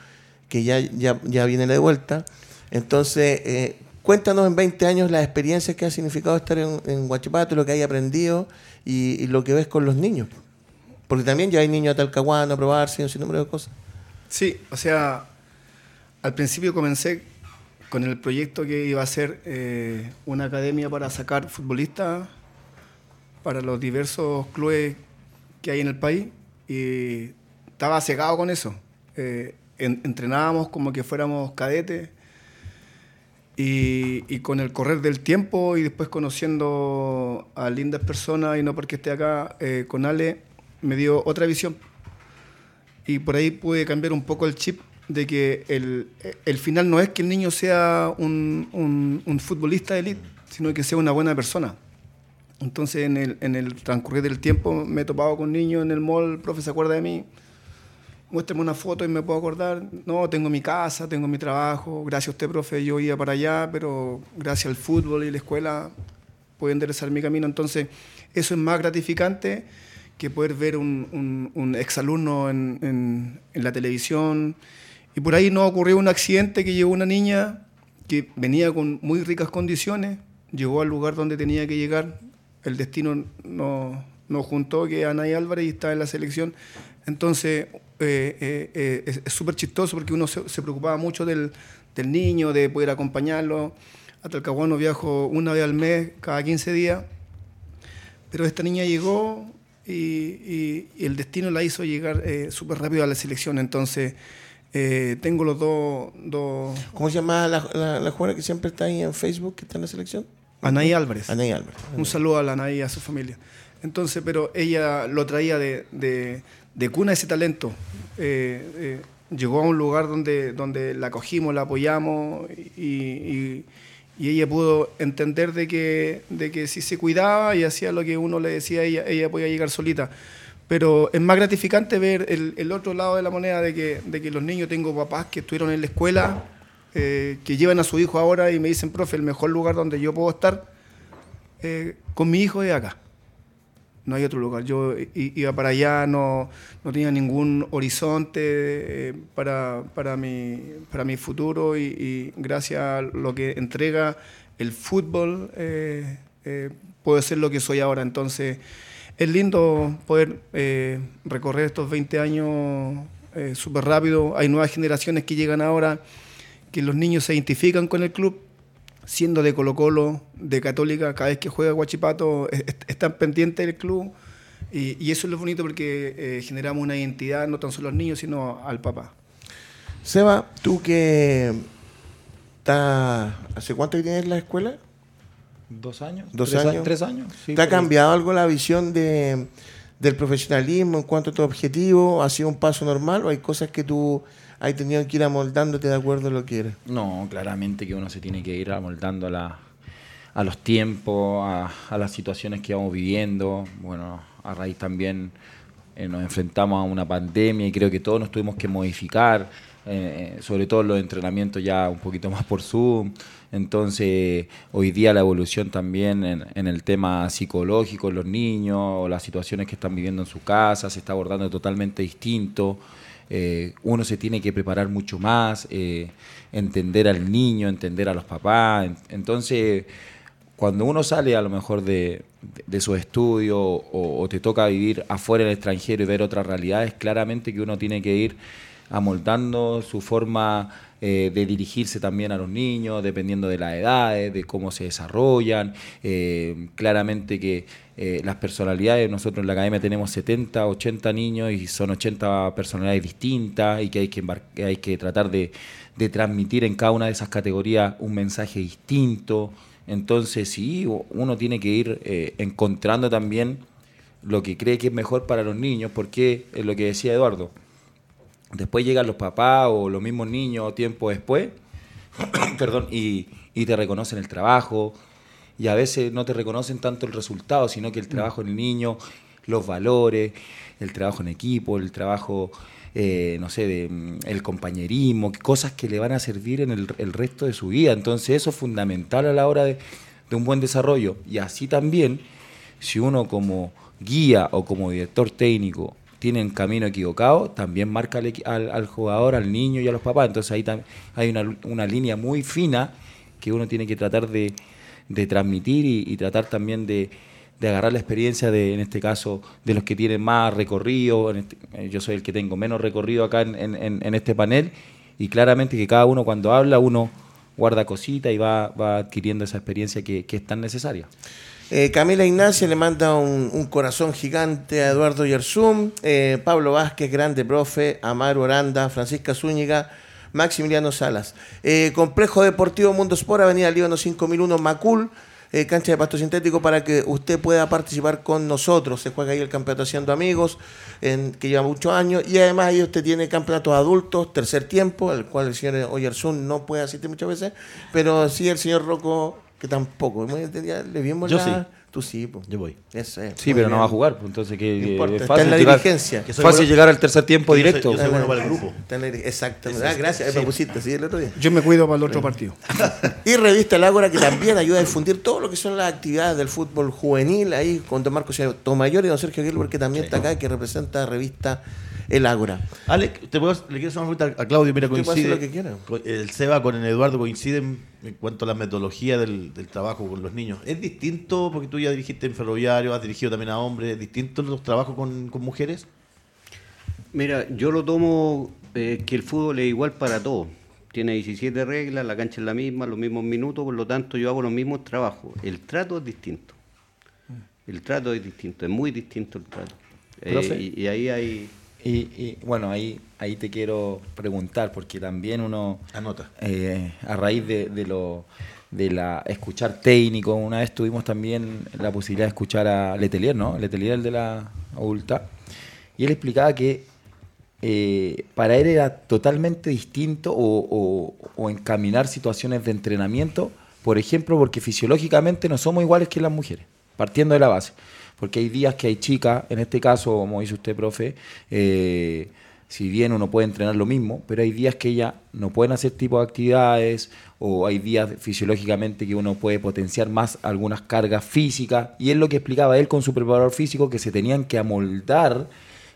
que ya, ya, ya viene de vuelta. Entonces, eh, cuéntanos en 20 años las experiencias que ha significado estar en, en Huachipato, lo que hay aprendido y, y lo que ves con los niños. Porque también ya hay niños a Talcahuano a probarse, un sinnúmero de cosas. Sí, o sea, al principio comencé con el proyecto que iba a ser eh, una academia para sacar futbolistas para los diversos clubes que hay en el país y estaba cegado con eso. Eh, en- entrenábamos como que fuéramos cadetes y, y con el correr del tiempo y después conociendo a lindas personas y no porque esté acá eh, con Ale, me dio otra visión y por ahí pude cambiar un poco el chip de que el, el final no es que el niño sea un, un- un futbolista de élite, sino que sea una buena persona. Entonces, en el, en el transcurrir del tiempo, me he topado con niños en el mall, profe, ¿se acuerda de mí? Muéstrame una foto y me puedo acordar. No, tengo mi casa, tengo mi trabajo. Gracias a usted, profe, yo iba para allá, pero gracias al fútbol y la escuela pude enderezar mi camino. Entonces, eso es más gratificante que poder ver un, un, un exalumno en, en, en la televisión. Y por ahí nos ocurrió un accidente que llegó una niña que venía con muy ricas condiciones, llegó al lugar donde tenía que llegar, el destino nos no juntó que Anay Álvarez está en la selección. Entonces, eh, eh, eh, es súper chistoso porque uno se, preocupaba mucho del, niño, de poder acompañarlo. A Talcahuano viajo una vez al mes, cada 15 días. Pero esta niña llegó y, y- y el destino la hizo llegar eh, súper rápido a la selección. Entonces, eh, tengo los dos, dos... ¿Cómo se llama la, la, la jugadora que siempre está ahí en Facebook, que está en la selección? Anaí Álvarez. Anaí Álvarez. Un saludo a la Anaí y a su familia. Entonces, pero ella lo traía de, de- de cuna ese talento. Eh, eh, llegó a un lugar donde, donde la acogimos, la apoyamos y, y- y ella pudo entender de que, de que si se cuidaba y hacía lo que uno le decía, ella, ella podía llegar solita. Pero es más gratificante ver el, otro lado de la moneda de que, de que los niños, tengo papás que estuvieron en la escuela, eh, que llevan a su hijo ahora y me dicen, profe, el mejor lugar donde yo puedo estar eh, con mi hijo es acá. No hay otro lugar. Yo iba para allá, no, no tenía ningún horizonte eh, para, para, mi, para mi futuro y, y gracias a lo que entrega el fútbol puedo ser lo que soy ahora. Entonces es lindo poder eh, recorrer estos 20 años eh, súper rápido. Hay nuevas generaciones que llegan ahora, que los niños se identifican con el club siendo de Colo Colo, de Católica, cada vez que juega Guachipato es- es- están pendientes del club y, eso es lo bonito porque eh, generamos una identidad no tan solo al niño sino al papá. Seba, tú que estás... ¿Hace cuánto que tienes la escuela? ¿Dos años? ¿Dos ¿Tres a- años? ¿Tres años? Sí, ¿Te ha cambiado algo la visión de, del profesionalismo en cuanto a tu objetivo? ¿Ha sido un paso normal o hay cosas que tú has tenido que ir amoldándote de acuerdo a lo que eres? No, claramente que uno se tiene que ir amoldando a, la, a los tiempos, a, a las situaciones que vamos viviendo. Bueno, a raíz también eh, nos enfrentamos a una pandemia y creo que todos nos tuvimos que modificar, eh, sobre todo los entrenamientos ya un poquito más por Zoom. Entonces, hoy día la evolución también en, en el tema psicológico los niños, o las situaciones que están viviendo en su casa, se está abordando totalmente distinto. Eh, uno se tiene que preparar mucho más, eh, entender al niño, entender a los papás. En- Entonces, cuando uno sale a lo mejor de, de, de su estudio o, o te toca vivir afuera en el extranjero y ver otras realidades, claramente que uno tiene que ir amoldando su forma eh, de dirigirse también a los niños, dependiendo de las edades, de cómo se desarrollan. Eh, claramente que eh, las personalidades, nosotros en la academia tenemos 70, 80 niños y son 80 personalidades distintas y que hay que, tratar de, transmitir en cada una de esas categorías un mensaje distinto. Entonces, sí, uno tiene que ir encontrando también lo que cree que es mejor para los niños, porque es lo que decía Eduardo. Después llegan los papás o los mismos niños tiempo después, perdón, y, y te reconocen el trabajo, y a veces no te reconocen tanto el resultado, sino que el trabajo en el niño, los valores, el trabajo en equipo, el trabajo eh, no sé, de, mm, el compañerismo, cosas que le van a servir en el, el resto de su vida. Entonces eso es fundamental a la hora de, de un buen desarrollo. Y así también, si uno como guía o como director técnico tienen camino equivocado, también marca al, al- al jugador, al niño y a los papás. Entonces ahí hay una, una línea muy fina que uno tiene que tratar de, transmitir y, tratar también de, agarrar la experiencia de, en este caso, de los que tienen más recorrido. en este- eh, yo soy el que tengo menos recorrido acá en, en- en- este panel y claramente que cada uno cuando habla, uno guarda cositas y va, va adquiriendo esa experiencia que, que es tan necesaria. Eh, Camila Ignacia le manda un, corazón gigante a Eduardo Yersum, eh, Pablo Vázquez, grande profe, Amaro Oranda, Francisca Zúñiga, Maximiliano Salas. Eh, Complejo Deportivo Mundo Sport, Avenida Líbano 5001, Macul, cancha de pasto sintético para que usted pueda participar con nosotros. Se juega ahí el campeonato Haciendo Amigos, en- que lleva muchos años, y además ahí usted tiene campeonatos adultos, tercer tiempo, al cual el señor Oyarzún no puede asistir muchas veces, pero sí el señor Rocco, que tampoco. Ya Le vimos Yo la- sí. Tú sí, pues. Yo voy. Eso es. Sí, pero no va a jugar, pues, entonces que No es está fácil, en la llegar, dirigencia. Que fácil bueno- llegar al tercer tiempo que yo soy- directo. yo soy bueno para el grupo. Está en la dir- Exactamente. Ah, gracias, me pusiste así el otro día. Yo me cuido para el otro partido. Y Revista El Ágora, que también ayuda a difundir todo lo que son las actividades del fútbol juvenil, ahí con don Marcos Tomayor y don Sergio Gilbert, que también está acá, que representa a Revista El Ágora. Alex, ¿te puedo, le quiero hacer una pregunta a Claudio. Mira, Usted puede hacer coincide. lo que quiera. El Seba con el Eduardo coinciden en cuanto a la metodología del, del trabajo con los niños. ¿Es distinto, porque tú ya dirigiste en ferroviario, has dirigido también a hombres, ¿es distinto los trabajos con, con mujeres? Mira, yo lo tomo eh, que el fútbol es igual para todos. Tiene 17 reglas, la cancha es la misma, los mismos minutos, por lo tanto yo hago los mismos trabajos. El trato es distinto. El trato es distinto, es muy distinto el trato. Eh, y, y ahí hay... Y, y, bueno, ahí, ahí te quiero preguntar, porque también uno, Anota. eh, a raíz de, de lo de la escuchar técnico, una vez tuvimos también la posibilidad de escuchar a Letelier, ¿no? Letelier, el de la adulta, y él explicaba que eh, para él era totalmente distinto o, o- o encaminar situaciones de entrenamiento, por ejemplo, porque fisiológicamente no somos iguales que las mujeres, partiendo de la base. Porque hay días que hay chicas, en este caso, como dice usted, profe, eh, si bien uno puede entrenar lo mismo, pero hay días que ella no pueden hacer tipo de actividades o hay días fisiológicamente que uno puede potenciar más algunas cargas físicas. Y es lo que explicaba él con su preparador físico que se tenían que amoldar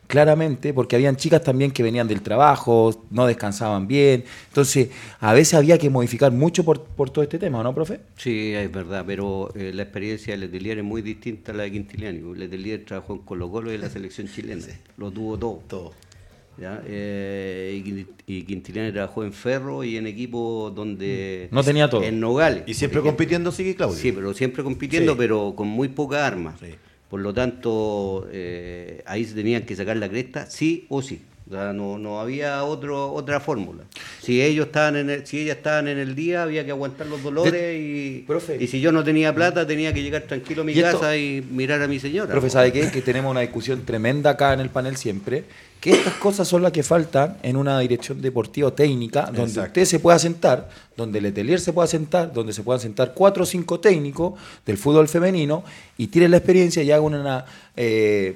claramente porque habían chicas también que venían del trabajo, no descansaban bien, entonces a veces había que modificar mucho por, por todo este tema, ¿no, profe? Sí, es verdad, pero eh, la experiencia de Letelier es muy distinta a la de Quintiliani. Letelier trabajó en Colo Colo y en la selección chilena, lo tuvo todo. Todo. ¿ya? Eh, y Quin- y Quintiliani trabajó en Ferro y en equipos donde... No tenía todo. En Nogales. Y siempre compitiendo sigue Claudio. Sí, pero siempre compitiendo, Sí. pero con muy pocas armas. Sí. Por lo tanto, eh, ahí se tenían que sacar la cresta, sí o sí. O sea, no, no había otro, otra fórmula. Si ellos estaban en el, si ellas estaban en el día, había que aguantar los dolores y, Profe. y si yo no tenía plata, tenía que llegar tranquilo a mi Y esto- casa y mirar a mi señora. Profe, ¿sabe qué? Que tenemos una discusión tremenda acá en el panel siempre, que estas cosas son las que faltan en una dirección deportiva o técnica, donde Exacto. usted se pueda sentar, donde el Letelier se pueda sentar, donde se puedan sentar cuatro o cinco técnicos del fútbol femenino y tiren la experiencia y hagan una, eh,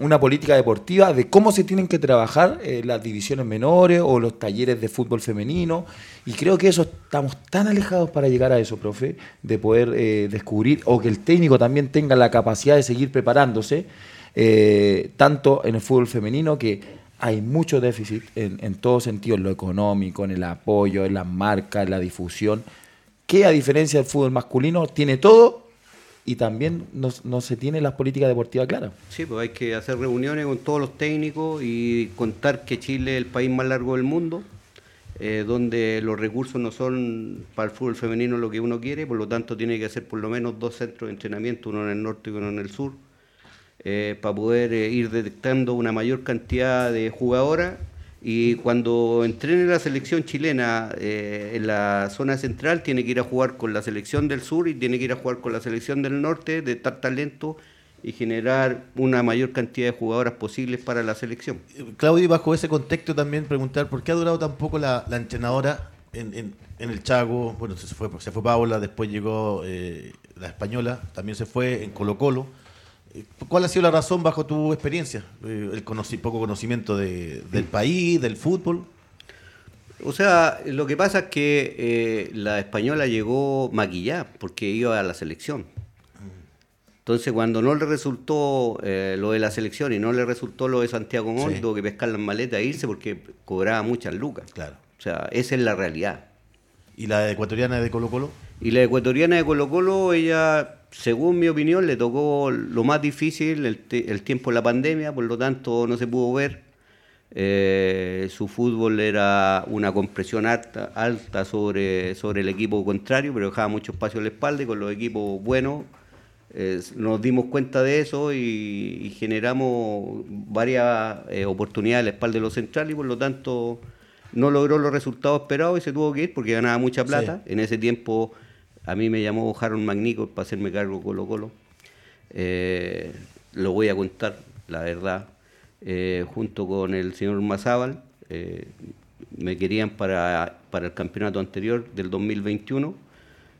una política deportiva de cómo se tienen que trabajar eh, las divisiones menores o los talleres de fútbol femenino. Y creo que eso estamos tan alejados para llegar a eso, profe, de poder eh, descubrir o que el técnico también tenga la capacidad de seguir preparándose, eh, tanto en el fútbol femenino que hay mucho déficit en, en todo sentido, en lo económico, en el apoyo, en las marcas, en la difusión, que a diferencia del fútbol masculino tiene todo y también no, se tiene las políticas deportivas claras. Sí, pues hay que hacer reuniones con todos los técnicos y contar que Chile es el país más largo del mundo, eh, donde los recursos no son para el fútbol femenino lo que uno quiere, por lo tanto tiene que hacer por lo menos dos centros de entrenamiento, uno en el norte y uno en el sur, eh, para poder eh, ir detectando una mayor cantidad de jugadoras y cuando entrene la selección chilena eh, en la zona central tiene que ir a jugar con la selección del sur y tiene que ir a jugar con la selección del norte de tal talento y generar una mayor cantidad de jugadoras posibles para la selección. Claudio, bajo ese contexto también preguntar por qué ha durado tan poco la, entrenadora en, el Chaco. Bueno, se fue, se fue Paola, después llegó eh, la española, también se fue en Colo Colo. Eh, ¿Cuál ha sido la razón bajo tu experiencia? Eh, el poco conocimiento de- del país, del fútbol. O sea, lo que pasa es que eh, la española llegó maquillada porque iba a la selección. Entonces, cuando no le resultó eh, lo de la selección y no le resultó lo de Santiago Mont, Sí. tuvo que pescar las maletas e irse porque cobraba muchas lucas. Claro. O sea, esa es la realidad. ¿Y la ecuatoriana de Colo Colo? Y la ecuatoriana de Colo Colo, ella, según mi opinión, le tocó lo más difícil el, el tiempo de la pandemia, por lo tanto no se pudo ver. Eh, su fútbol era una compresión alta, alta sobre, sobre el equipo contrario, pero dejaba mucho espacio en la espalda y con los equipos buenos eh, nos dimos cuenta de eso y, y generamos varias eh, oportunidades en la espalda de los centrales y por lo tanto no logró los resultados esperados y se tuvo que ir porque ganaba mucha plata. En ese tiempo a mí me llamó Harold Magnico para hacerme cargo Colo Colo. Eh, lo voy a contar, la verdad. Eh, junto con el señor Mazábal, eh, me querían para, para el campeonato anterior del 2021,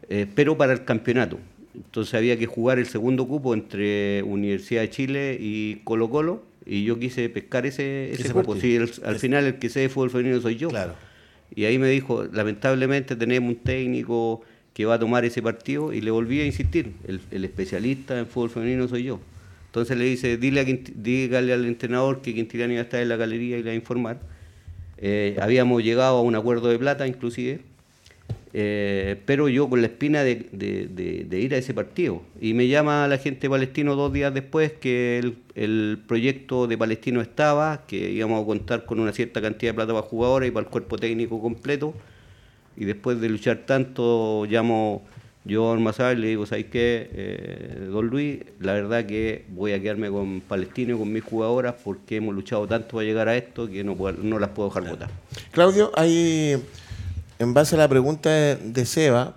eh, pero para el campeonato. Entonces había que jugar el segundo cupo entre Universidad de Chile y Colo Colo, y yo quise pescar ese, cupo. partido. Sí, el- al Es- final el que sé de fútbol femenino soy yo. Claro. Y ahí me dijo, lamentablemente tenemos un técnico que va a tomar ese partido y le volví a insistir, el, especialista en fútbol femenino soy yo. Entonces le dice, dile dígale al entrenador que Quintilani iba a estar en la galería y le va a informar. Eh, habíamos llegado a un acuerdo de plata inclusive, eh, pero yo con la espina de, ir a ese partido. Y me llama la gente palestino dos días después que el proyecto de palestino estaba, que íbamos a contar con una cierta cantidad de plata para jugadores y para el cuerpo técnico completo. Y después de luchar tanto, llamo yo a Ormazal y le digo, ¿sabes qué, eh, don Luis? La verdad que voy a quedarme con Palestino y con mis jugadoras porque hemos luchado tanto para llegar a esto que no, puedo- no las puedo dejar votar. Claudio, hay, en base a la pregunta de, de Seba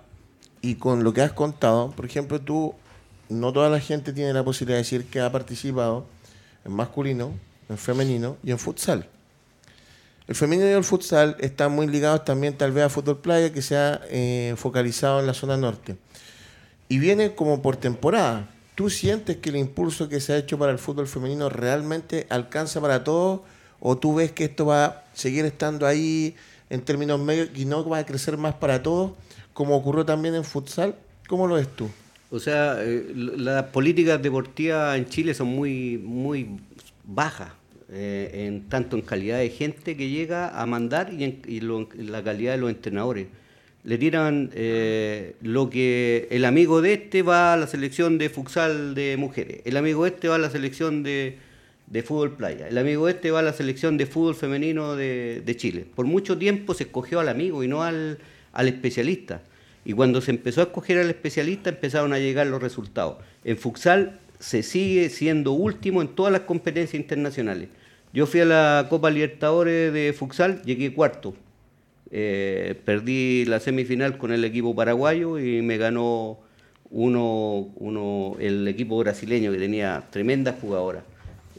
y con lo que has contado, por ejemplo, tú, no toda la gente tiene la posibilidad de decir que ha participado en masculino, en femenino y en futsal. El femenino y el futsal están muy ligados también tal vez a fútbol playa que se ha eh, focalizado en la zona norte. Y viene como por temporada. ¿Tú sientes que el impulso que se ha hecho para el fútbol femenino realmente alcanza para todos? ¿O tú ves que esto va a seguir estando ahí en términos medios y no va a crecer más para todos, como ocurrió también en futsal? ¿Cómo lo ves tú? O sea, eh, las políticas deportivas en Chile son muy, muy bajas, eh, en tanto en calidad de gente que llega a mandar y en, la calidad de los entrenadores. Le tiran eh, lo que el amigo de este va a la selección de futsal de mujeres, el amigo de este va a la selección de, de fútbol playa, el amigo de este va a la selección de fútbol femenino de, de Chile. Por mucho tiempo se escogió al amigo y no al, al especialista. Y cuando se empezó a escoger al especialista empezaron a llegar los resultados. En futsal se sigue siendo último en todas las competencias internacionales. Yo fui a la Copa Libertadores de futsal, llegué cuarto. Eh, perdí la semifinal con el equipo paraguayo y me ganó uno, el equipo brasileño que tenía tremendas jugadoras.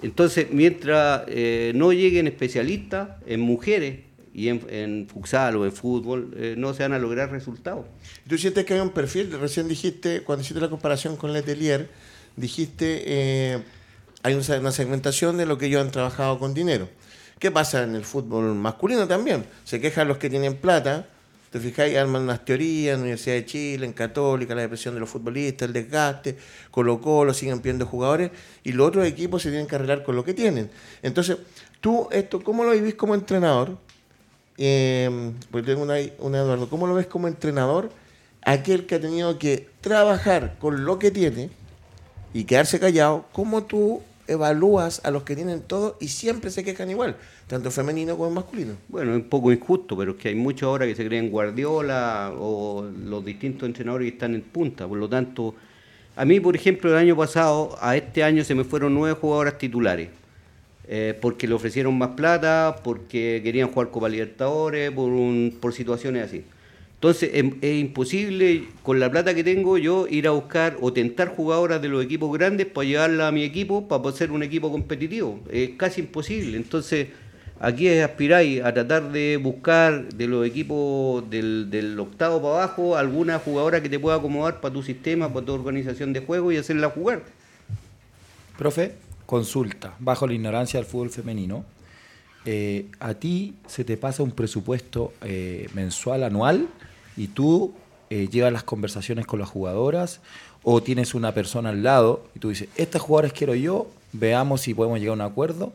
Entonces, mientras eh, no lleguen especialistas en mujeres y en, futsal o en fútbol, eh, no se van a lograr resultados. ¿Tú sientes que hay un perfil? Recién dijiste, cuando hiciste la comparación con Letelier, dijiste, hay un- una segmentación de lo que ellos han trabajado con dinero. ¿Qué pasa en el fútbol masculino también? Se quejan los que tienen plata, te fijáis, arman unas teorías en la Universidad de Chile, en Católica, la depresión de los futbolistas, el desgaste, Colo Colo, siguen pidiendo jugadores, y los otros equipos se tienen que arreglar con lo que tienen. Entonces, tú, esto, ¿cómo lo vivís como entrenador? Eh, porque tengo una, una Eduardo, ¿cómo lo ves como entrenador? Aquel que ha tenido que trabajar con lo que tiene y quedarse callado, ¿cómo tú evalúas a los que tienen todo y siempre se quejan igual, tanto femenino como masculino? Bueno, es un poco injusto, pero es que hay muchos ahora que se creen Guardiola o los distintos entrenadores que están en punta. Por lo tanto, a mí, por ejemplo, el año pasado, a este año se me fueron nueve jugadoras titulares. eh, porque le ofrecieron más plata, porque querían jugar Copa Libertadores, por, un, por situaciones así. Entonces es, es imposible con la plata que tengo yo ir a buscar o tentar jugadoras de los equipos grandes para llevarla a mi equipo para poder ser un equipo competitivo. Es casi imposible. Entonces aquí aspiráis a tratar de buscar de los equipos del, del octavo para abajo alguna jugadora que te pueda acomodar para tu sistema, para tu organización de juego y hacerla jugar. Profe, consulta, bajo la ignorancia del fútbol femenino, eh, a ti se te pasa un presupuesto eh, mensual, anual, y tú eh, llevas las conversaciones con las jugadoras, o tienes una persona al lado y tú dices, estas jugadoras quiero yo, veamos si podemos llegar a un acuerdo,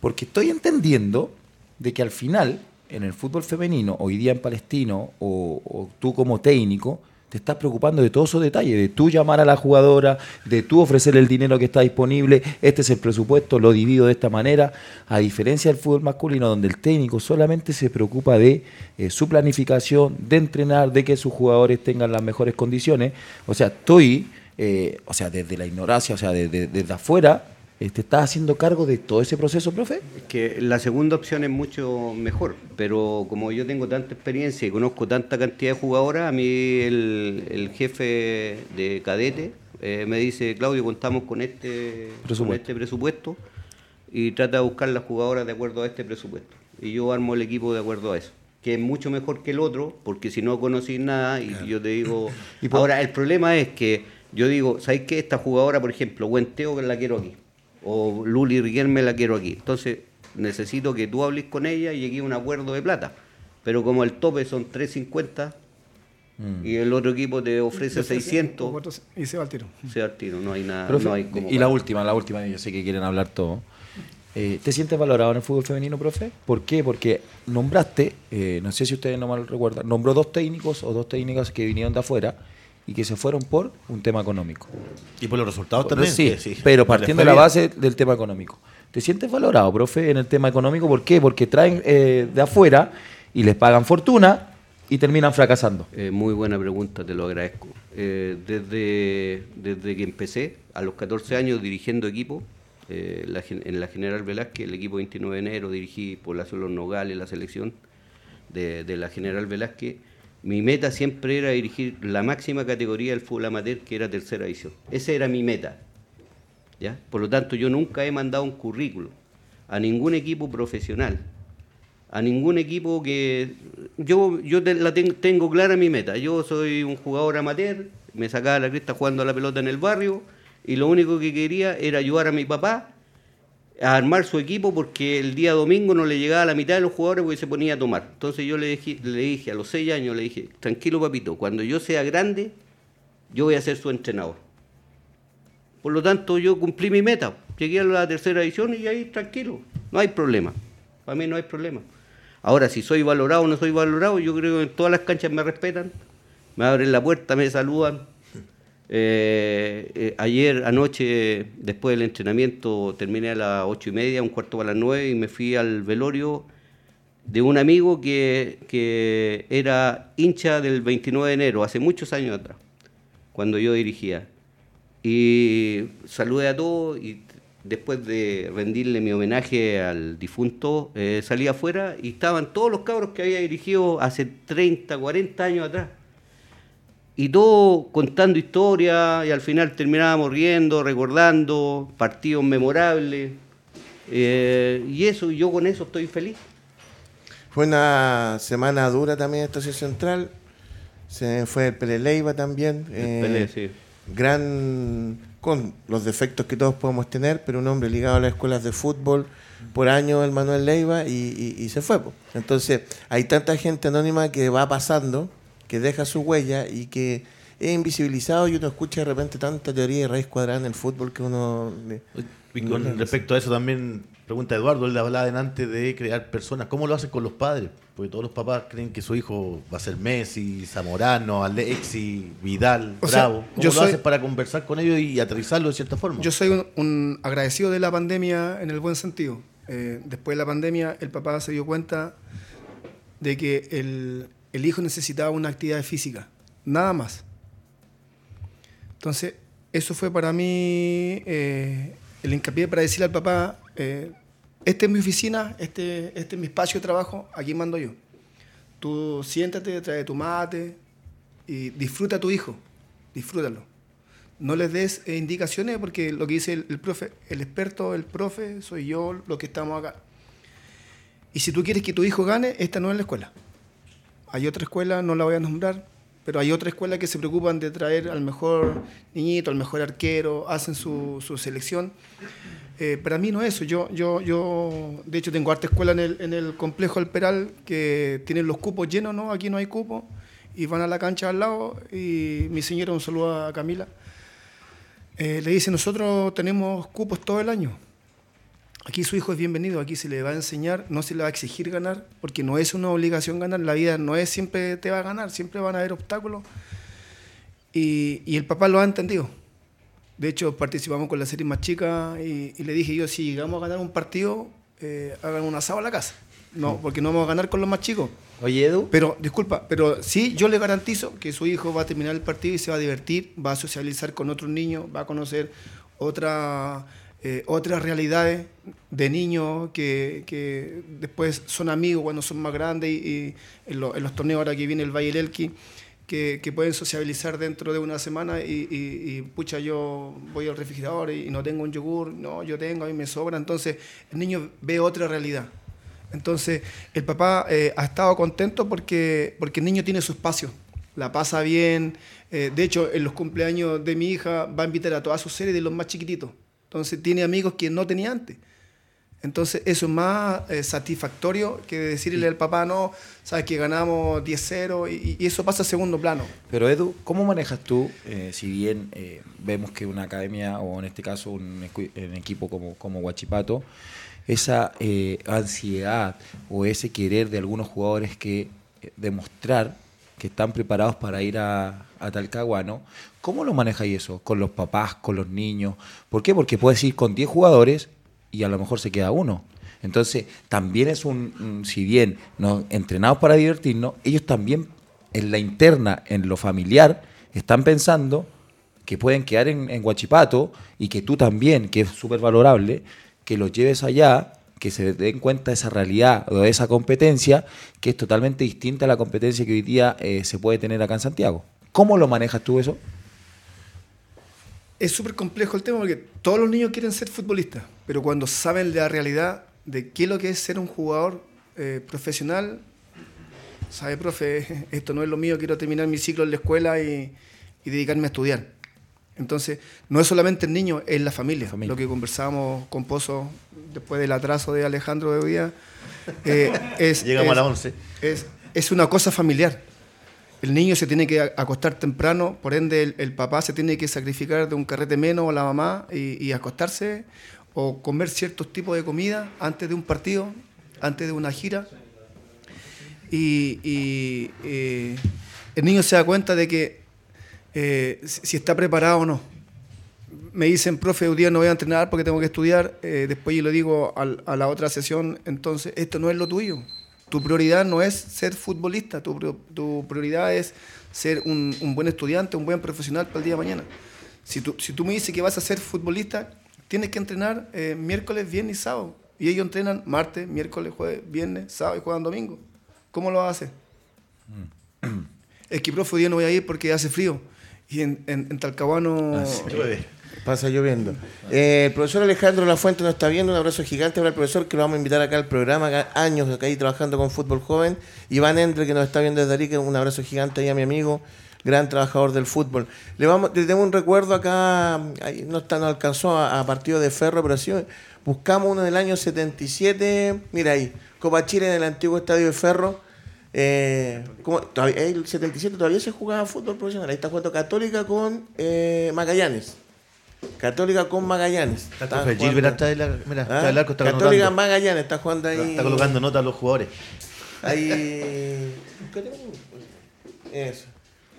porque estoy entendiendo de que al final, en el fútbol femenino, hoy día en Palestino, o, o tú como técnico, te estás preocupando de todos esos detalles, de tú llamar a la jugadora, de tú ofrecerle el dinero que está disponible, este es el presupuesto, lo divido de esta manera, a diferencia del fútbol masculino, donde el técnico solamente se preocupa de eh, su planificación, de entrenar, de que sus jugadores tengan las mejores condiciones. O sea, estoy, eh, o sea, desde la ignorancia, o sea, desde, afuera, ¿te estás haciendo cargo de todo ese proceso, profe? que la segunda opción es mucho mejor, pero como yo tengo tanta experiencia y conozco tanta cantidad de jugadoras, a mí el, el jefe de cadete eh, me dice, Claudio, contamos con este, con este presupuesto y trata de buscar las jugadoras de acuerdo a este presupuesto. Y yo armo el equipo de acuerdo a eso. Que es mucho mejor que el otro, porque si no conocí nada y yo te digo... Y por- Ahora, el problema es que yo digo, ¿sabes qué? Esta jugadora, por ejemplo, Guenteo, que la quiero aquí o Luli Riquelme la quiero aquí. Entonces, necesito que tú hables con ella y llegue a un acuerdo de plata. Pero como el tope son 350 y el otro equipo te ofrece 600, Y se va al tiro. se da al tiro, no hay nada. Profe, no hay como y la última, la última, yo sé que quieren hablar todo. Eh, ¿Te sientes valorado en el fútbol femenino, profe? ¿Por qué? Porque nombraste, eh, no sé si ustedes no mal recuerdan, nombró dos técnicos o dos técnicas que vinieron de afuera y que se fueron por un tema económico. Y por los resultados también. sí, sí, pero partiendo de la base del tema económico. ¿Te sientes valorado, profe, en el tema económico? ¿Por qué? Porque traen eh, de afuera y les pagan fortuna y terminan fracasando. Eh, muy buena pregunta, te lo agradezco. Eh, desde, desde que empecé, a los 14 años dirigiendo equipo, eh, la gen- en la General Velázquez, el equipo 29 de enero, dirigí Población Los Nogales, la selección de, de la General Velázquez. Mi meta siempre era dirigir la máxima categoría del fútbol amateur, que era tercera división. Esa era mi meta. ¿ya? Por lo tanto, yo nunca he mandado un currículo a ningún equipo profesional a ningún equipo que yo yo la ten- tengo clara mi meta yo soy un jugador amateur me sacaba la cresta jugando a la pelota en el barrio y lo único que quería era ayudar a mi papá a armar su equipo porque el día domingo no le llegaba la mitad de los jugadores porque se ponía a tomar entonces yo le dije, le dije a los seis años le dije tranquilo papito cuando yo sea grande yo voy a ser su entrenador por lo tanto, yo cumplí mi meta. Llegué a la tercera edición y ahí tranquilo. No hay problema. Para mí no hay problema. Ahora, si soy valorado o no soy valorado, yo creo que en todas las canchas me respetan. Me abren la puerta, me saludan. Eh, eh, ayer, anoche, después del entrenamiento, terminé a las ocho y media, un cuarto para las nueve, y me fui al velorio de un amigo que, que era hincha del 29 de enero, hace muchos años atrás, cuando yo dirigía. Y saludé a todos y después de rendirle mi homenaje al difunto, eh, salí afuera y estaban todos los cabros que había dirigido hace 30, 40 años atrás. Y todos contando historias y al final terminábamos riendo, recordando partidos memorables. Eh, y eso, yo con eso estoy feliz. Fue una semana dura también esta Estación Central. Se fue el Pele Leiva también. eh, Pelé, sí. Gran, con los defectos que todos podemos tener, pero un hombre ligado a las escuelas de fútbol por años, el Manuel Leiva, y, y- y se fue. Entonces, hay tanta gente anónima que va pasando, que deja su huella y que es invisibilizado y uno escucha de repente tanta teoría de raíz cuadrada en el fútbol que uno... Y con respecto a eso también, pregunta Eduardo, él hablaba antes de crear personas. ¿Cómo lo hacen con los padres? Porque todos los papás creen que su hijo va a ser Messi, Zamorano, Alexi, Vidal, O sea, Bravo. ¿Cómo yo lo soy- haces para conversar con ellos y aterrizarlo de cierta forma? Yo soy un, un agradecido de la pandemia en el buen sentido. Eh, después de la pandemia, el papá se dio cuenta de que el, el hijo necesitaba una actividad física, nada más. Entonces, eso fue para mí eh, el hincapié para decirle al papá, eh, esta es mi oficina, este, este es mi espacio de trabajo, aquí mando yo. Tú siéntate, trae tu mate y disfruta a tu hijo, disfrútalo no les des eh, indicaciones porque lo que dice el, el profe, el experto, el profe, soy yo, los que estamos acá. Y si tú quieres que tu hijo gane, esta no es la escuela. Hay otra escuela, no la voy a nombrar, pero hay otras escuelas que se preocupan de traer al mejor niñito, al mejor arquero, hacen su, selección. Eh, para mí no es eso. Yo, yo, yo, de hecho, tengo arte escuela en el, complejo El Peral que tienen los cupos llenos, ¿no? Aquí no hay cupos. Y van a la cancha al lado. Y mi señora, un saludo a Camila, eh, le dice: Nosotros tenemos cupos todo el año. Aquí su hijo es bienvenido, aquí se le va a enseñar, no se le va a exigir ganar, porque no es una obligación ganar, la vida no es siempre te va a ganar, siempre van a haber obstáculos. Y, y el papá lo ha entendido. De hecho, participamos con la serie más chica y, y le dije yo, si llegamos a ganar un partido, eh, hagan un asado a la casa. No, porque no vamos a ganar con los más chicos. Oye, Edu. Pero, disculpa, pero sí, yo le garantizo que su hijo va a terminar el partido y se va a divertir, va a socializar con otros niños, va a conocer otra, eh, otras realidades de niños que, que después son amigos cuando son más grandes y, en, en los torneos ahora que viene el Valle Elqui, que, que pueden sociabilizar dentro de una semana y, pucha, yo voy al refrigerador y, no tengo un yogur, no, yo tengo, a mí me sobra, entonces el niño ve otra realidad. Entonces, el papá eh, ha estado contento porque, porque el niño tiene su espacio, la pasa bien. eh, de hecho, en los cumpleaños de mi hija va a invitar a toda su serie de los más chiquititos. Entonces, tiene amigos que no tenía antes. Entonces, eso es más eh, satisfactorio que decirle al papá, no, sabes que ganamos 10-0 y, y eso pasa a segundo plano. Pero Edu, ¿cómo manejas tú, eh, si bien eh, vemos que una academia, o en este caso un, equipo como, como Huachipato, esa ansiedad o ese querer de algunos jugadores que demostrar que están preparados para ir a, a Talcahuano, ¿cómo lo manejáis eso? ¿Con los papás, con los niños? ¿Por qué? Porque puedes ir con 10 jugadores y a lo mejor se queda uno. Entonces, también es un, si bien nos entrenamos para divertirnos, ellos también en la interna, en lo familiar, están pensando que pueden quedar en, en Huachipato y que tú también, que es súper valorable, que los lleves allá, que se den cuenta de esa realidad o de esa competencia, que es totalmente distinta a la competencia que hoy día eh, se puede tener acá en Santiago. ¿Cómo lo manejas tú eso? Es súper complejo el tema porque todos los niños quieren ser futbolistas, pero cuando saben la realidad de qué es lo que es ser un jugador eh, profesional, sabe, profe, esto no es lo mío, quiero terminar mi ciclo en la escuela y, y dedicarme a estudiar. Entonces, no es solamente el niño, es la familia. Familia. Lo que conversábamos con Pozo después del atraso de Alejandro de hoy día. eh, es, Llegamos es- a las 11. es, es una cosa familiar. El niño se tiene que a- acostar temprano, por ende el, papá se tiene que sacrificar de un carrete menos o la mamá y, acostarse o comer ciertos tipos de comida antes de un partido, antes de una gira. Y, eh, el niño se da cuenta de que eh, si está preparado o no. Me dicen, profe, hoy día no voy a entrenar porque tengo que estudiar. eh, después yo le digo al- a la otra sesión, entonces, esto no es lo tuyo. Tu prioridad no es ser futbolista, tu, tu prioridad es ser un, un buen estudiante, un buen profesional para el día de mañana. Si tú, si tú me dices que vas a ser futbolista, tienes que entrenar eh, miércoles, viernes y sábado. Y ellos entrenan martes, miércoles, jueves, viernes, sábado y juegan domingo. ¿Cómo lo vas a hacer? Es que, profe, hoy día no voy a ir porque hace frío. Y en, en, en Talcahuano... Llueve. Pasa lloviendo. Eh, el profesor Alejandro Lafuente nos está viendo. Un abrazo gigante para el profesor que lo vamos a invitar acá al programa. Acá, años acá ahí trabajando con fútbol joven. Iván Endre que nos está viendo desde Arica. Un abrazo gigante ahí a mi amigo. Gran trabajador del fútbol. Le vamos, le tengo un recuerdo acá. ahí no, está, no alcanzó a, partido de ferro, pero sí buscamos uno del año 77. Mira ahí. Copa Chile en el antiguo estadio de ferro. Eh, el 77 todavía se jugaba fútbol profesional. Ahí está jugando Católica con eh, Magallanes. Católica con Magallanes. Está el Estaban profe jugando- Gilbert está en la- mira, ¿Ah? está el arco, está Católica anotando. Magallanes está jugando ahí. Está colocando nota a los jugadores. Ahí. Eso.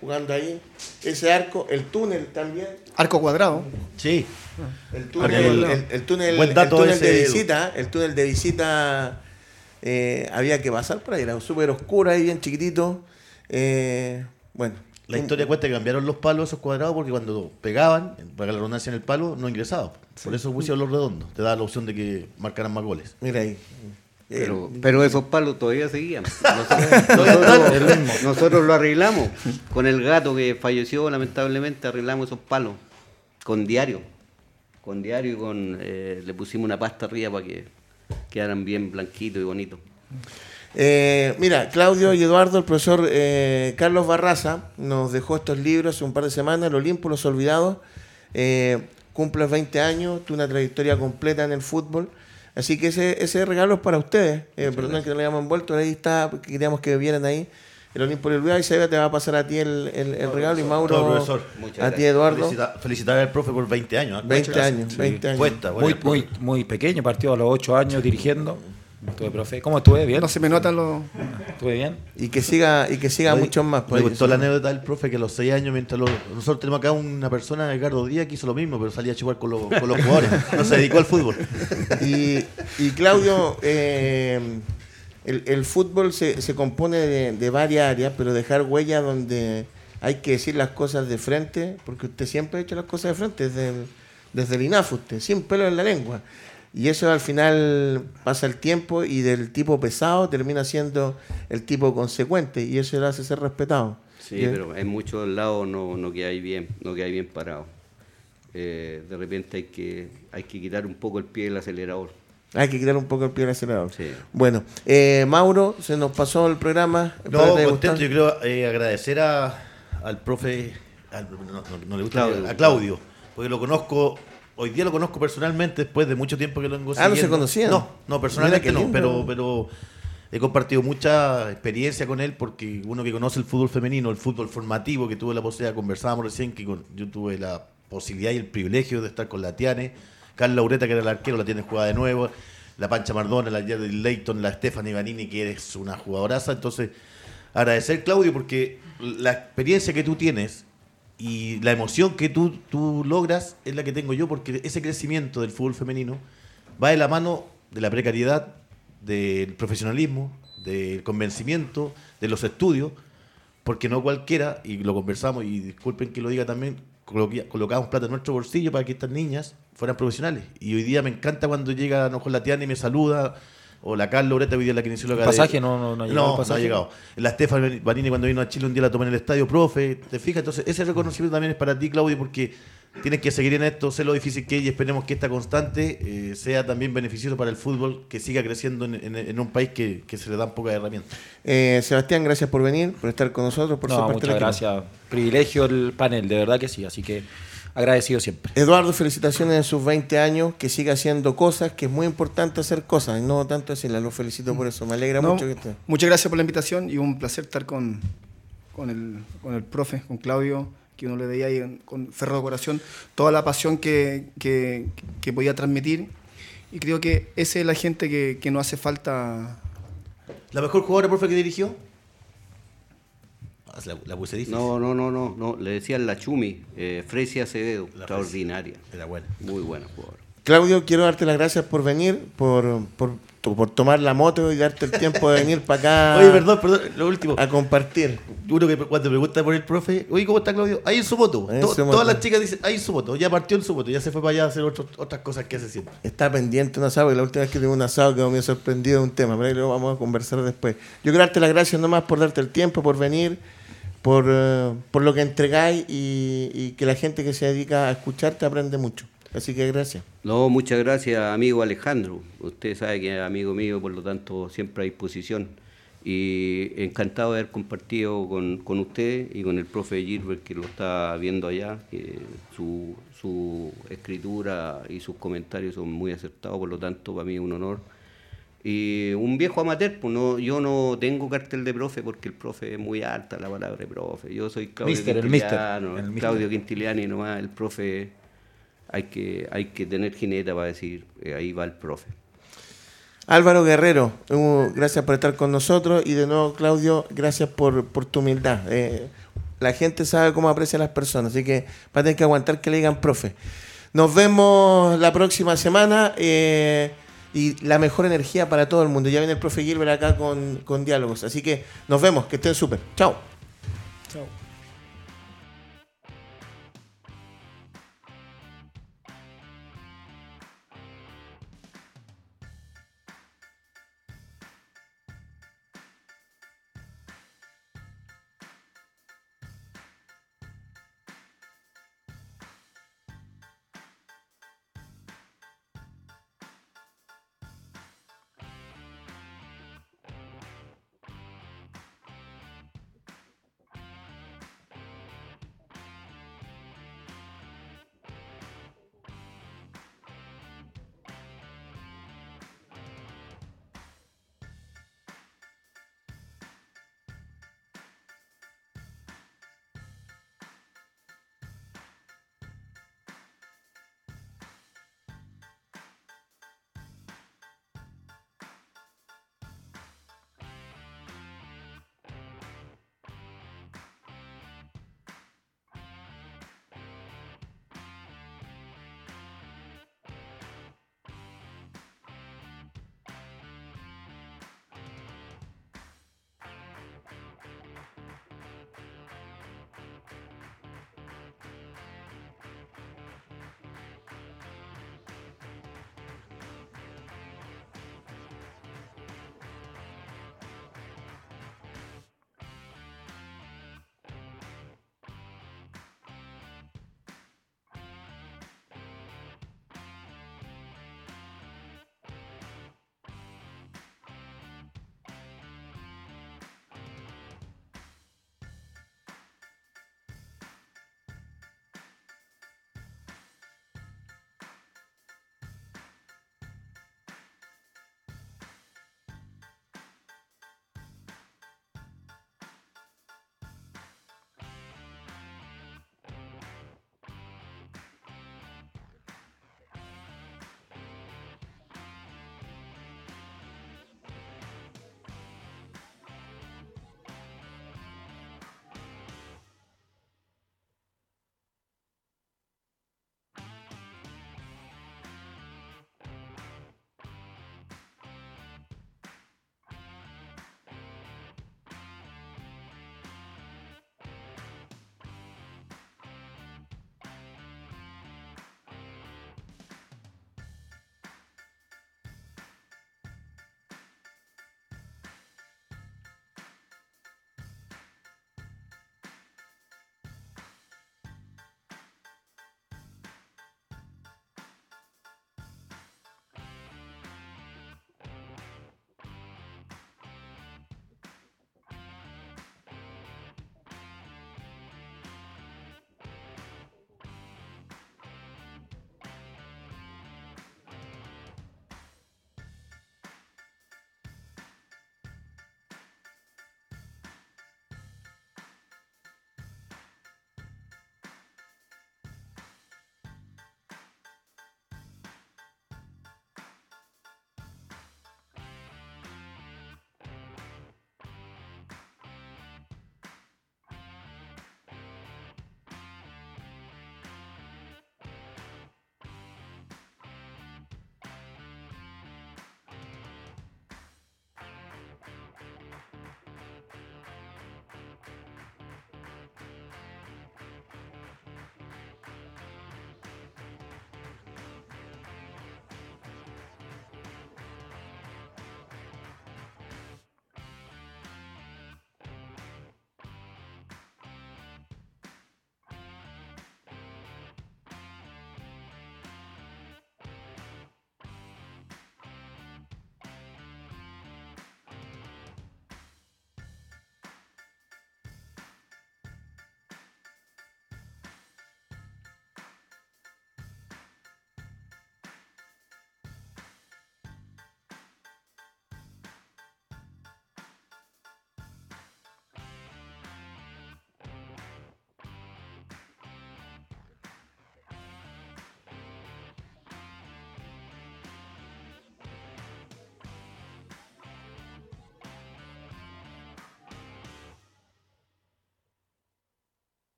Jugando ahí. Ese arco, el túnel también. Arco cuadrado. Sí. El túnel, el, el túnel, Buen el dato túnel ese, de Edu. visita. El túnel de visita eh, había que pasar por ahí. Era súper oscuro ahí, bien chiquitito. Eh, bueno. La historia cuenta que cambiaron los palos esos cuadrados porque cuando pegaban, para la redundancia en el palo, no ingresaba. Por eso pusieron los redondos. Te da la opción de que marcaran más goles. Mira ahí. Pero, Eh, pero esos palos todavía seguían. Nosotros, nosotros- nosotros lo arreglamos. Con el gato que falleció, lamentablemente, arreglamos esos palos. Con diario. Con diario y con. eh, le pusimos una pasta arriba para que quedaran bien blanquitos y bonitos. Eh, mira, Claudio y Eduardo, el profesor eh, Carlos Barraza nos dejó estos libros hace un par de semanas, El Olimpo, Los Olvidados. Eh, cumples 20 años, tú una trayectoria completa en el fútbol. Así que ese, ese regalo es para ustedes. Eh, perdón que no le hayamos envuelto, ahí está, porque queríamos que vieran ahí. El Olimpo y el Olvidado, y Seba te va a pasar a ti el, el- el regalo y Mauro profesor. A ti Eduardo. Felicita- felicitar al profe por 20 años. ¿eh? 20 años, 20 años. Cuesta, Muy, bueno, muy, muy pequeño, partió a los 8 años dirigiendo. Estuve, profe. ¿Cómo estuve? ¿Bien? No se me notan los. ¿Estuve bien? Y que siga, y que siga muchos más. Me pues. gustó la anécdota del profe que a los 6 años, mientras los- nosotros tenemos acá una persona, Edgardo Díaz, que hizo lo mismo, pero salía a chupar con los, con los jugadores. No se dedicó al fútbol. Y, y Claudio, eh, el, el fútbol se, se compone de, de varias áreas, pero dejar huella donde hay que decir las cosas de frente, porque usted siempre ha hecho las cosas de frente, desde el, desde el INAF, usted, sin pelo en la lengua. Y eso al final pasa el tiempo y del tipo pesado termina siendo el tipo consecuente, y eso le hace ser respetado. Sí, Y- pero en muchos lados no, no quedáis bien, no quedáis bien parado. Eh, de repente hay que, hay que quitar un poco el pie del acelerador. Hay que quitar un poco el pie del acelerador. Sí. Bueno, eh, Mauro, se nos pasó el programa. No, contento. Yo creo eh, agradecer a, al profe, al- no, no- no le gusta, Claudio. a Claudio, porque lo conozco, hoy día lo conozco personalmente después de mucho tiempo que lo vengo Ah, ¿no se conocían? No, no, personalmente no, pero, pero he compartido mucha experiencia con él porque uno que conoce el fútbol femenino, el fútbol formativo, que tuve la posibilidad, conversábamos recién, que con- yo tuve la posibilidad y el privilegio de estar con la Tiane, Carla Ureta, que era el arquero, la tiene jugada de nuevo, la Pancha Mardona, la Jerry Leighton, la Stephanie Vanini, que eres una jugadoraza, entonces agradecer Claudio porque la experiencia que tú tienes y la emoción que tú, tú logras es la que tengo yo porque ese crecimiento del fútbol femenino va de la mano de la precariedad, del profesionalismo, del convencimiento, de los estudios, porque no cualquiera, y lo conversamos, y disculpen que lo diga también, colocamos plata en nuestro bolsillo para que estas niñas fueran profesionales. Y hoy día me encanta cuando llega a lo mejor la Tiana y me saluda, o la Carla Ureta, hoy día la kinesióloga. ¿El de- pasaje no- no- no ha llegado el No, pasaje? ha llegado. La Estefan Vanini cuando vino a Chile un día la tomé en el estadio, profe, ¿te fijas? Entonces ese reconocimiento también es para ti, Claudio, porque tienes que seguir en esto, sé lo difícil que es y esperemos que esta constante eh, sea también beneficioso para el fútbol, que siga creciendo en, en- en un país que, que se le dan pocas herramientas. Eh, Sebastián, gracias por venir, por estar con nosotros, por No, ser parte muchas del equipo. gracias. Privilegio el panel, de verdad que sí. Así que agradecido siempre. Eduardo, felicitaciones en sus 20 años, que siga haciendo cosas, que es muy importante hacer cosas, y no tanto decirlas, lo felicito por eso, me alegra No, mucho que esté. muchas gracias por la invitación y un placer estar con, con, el, con el profe, con Claudio, que uno le veía ahí con Ferro de Corazón, toda la pasión que, que, que podía transmitir. Y creo que esa es la gente que, que no hace falta. ¿La mejor jugadora, profe, que dirigió? La, la puse difícil. No, no, no, no, no. Le decían la Chumi, eh, Fresia Acevedo, La extraordinaria. Era buena. Muy buena jugadora. Claudio, quiero darte las gracias por venir, por, por, por tomar la moto y darte el tiempo de venir para acá Oye, perdón, perdón, lo último. a compartir. Uno que cuando pregunta por el profe, oye, ¿cómo está Claudio? Ahí en su moto. Ahí en To- su moto. Todas las chicas dicen, ahí en su moto. Ya partió en su moto, ya se fue para allá a hacer otro- otras cosas que hace siempre. Está pendiente un asado, y la última vez que tuve un asado quedó medio sorprendido de un tema, pero ahí lo vamos a conversar después. Yo quiero darte las gracias nomás por darte el tiempo, por venir, por, eh, por lo que entregáis y, y que la gente que se dedica a escucharte aprende mucho. Así que gracias. No, muchas gracias, amigo Alejandro. Usted sabe que es amigo mío, por lo tanto, siempre a disposición. Y encantado de haber compartido con, con usted y con el profe Gilbert, que lo está viendo allá, que su, su escritura y sus comentarios son muy acertados, por lo tanto, para mí es un honor. Y un viejo amateur, pues no, yo no tengo cartel de profe porque el profe es muy alta la palabra de profe. Yo soy Claudio Mister, el mister, Quintiliano, el mister. Claudio Quintiliani nomás, el profe hay que, hay que tener jineta para decir, eh, ahí va el profe. Álvaro Guerrero, uh, gracias por estar con nosotros y de nuevo Claudio, gracias por, por tu humildad. Eh, la gente sabe cómo aprecian las personas, así que va a tener que aguantar que le digan profe. Nos vemos la próxima semana eh, y la mejor energía para todo el mundo. Ya viene el profe Gilbert acá con, con diálogos, así que nos vemos, que estén súper. Chao. Chao.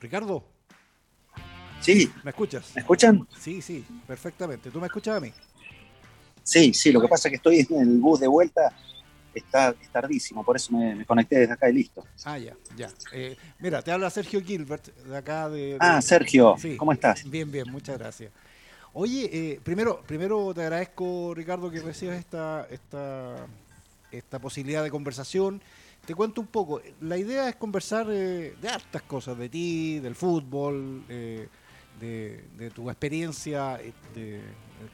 Ricardo, Sí, ¿me escuchas? ¿me escuchan? Sí, sí, perfectamente. ¿Tú me escuchas a mí? Sí, sí, lo que pasa es que estoy en el bus de vuelta, está es tardísimo, por eso me, me conecté desde acá y listo. Ah, ya, ya. Eh, mira, te habla Sergio Gilbert, de acá de... de- Ah, Sergio, Sí. ¿cómo estás? Bien, bien, muchas gracias. Oye, eh, primero, primero te agradezco, Ricardo, que recibas esta, esta, esta posibilidad de conversación. Te cuento un poco. La idea es conversar eh, de hartas cosas, de ti, del fútbol, eh, de, de tu experiencia eh, de-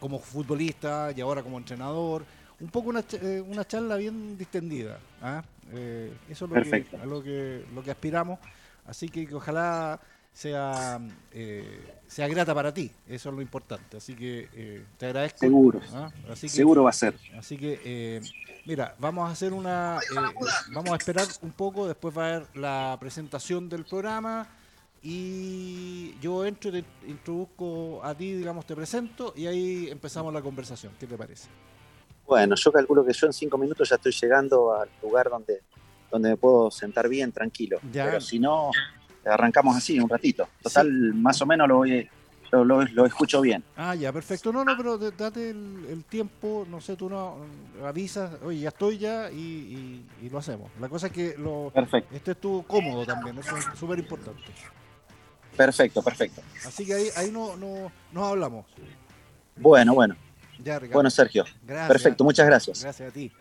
como futbolista y ahora como entrenador. Un poco una, eh, una charla bien distendida. ¿ah? Eh, eso es lo que, a lo que, lo que aspiramos. Así que, que ojalá sea, eh, sea grata para ti. Eso es lo importante. Así que eh, te agradezco. Seguro, ¿ah? Así que- seguro va a ser. Así que, eh, mira, vamos a hacer una. eh, vamos a esperar un poco, después va a haber la presentación del programa. Y yo entro, te introduzco a ti, digamos, te presento y ahí empezamos la conversación. ¿Qué te parece? Bueno, yo calculo que yo en cinco minutos ya estoy llegando al lugar donde, donde me puedo sentar bien, tranquilo. Ya. Pero si no, arrancamos así un ratito. Total, más o menos lo, voy, lo, lo- lo escucho bien. Ah, ya, perfecto. No, no, pero date el, el tiempo, no sé, tú no avisas, oye, ya estoy ya y, y- y lo hacemos. La cosa es que lo, Perfecto, estés tú cómodo también, eso es súper importante. perfecto, perfecto. Así que ahí, ahí no, no, nos hablamos. Bueno, bueno, Ya, bueno, Sergio. Gracias. Perfecto, muchas gracias. Gracias a ti.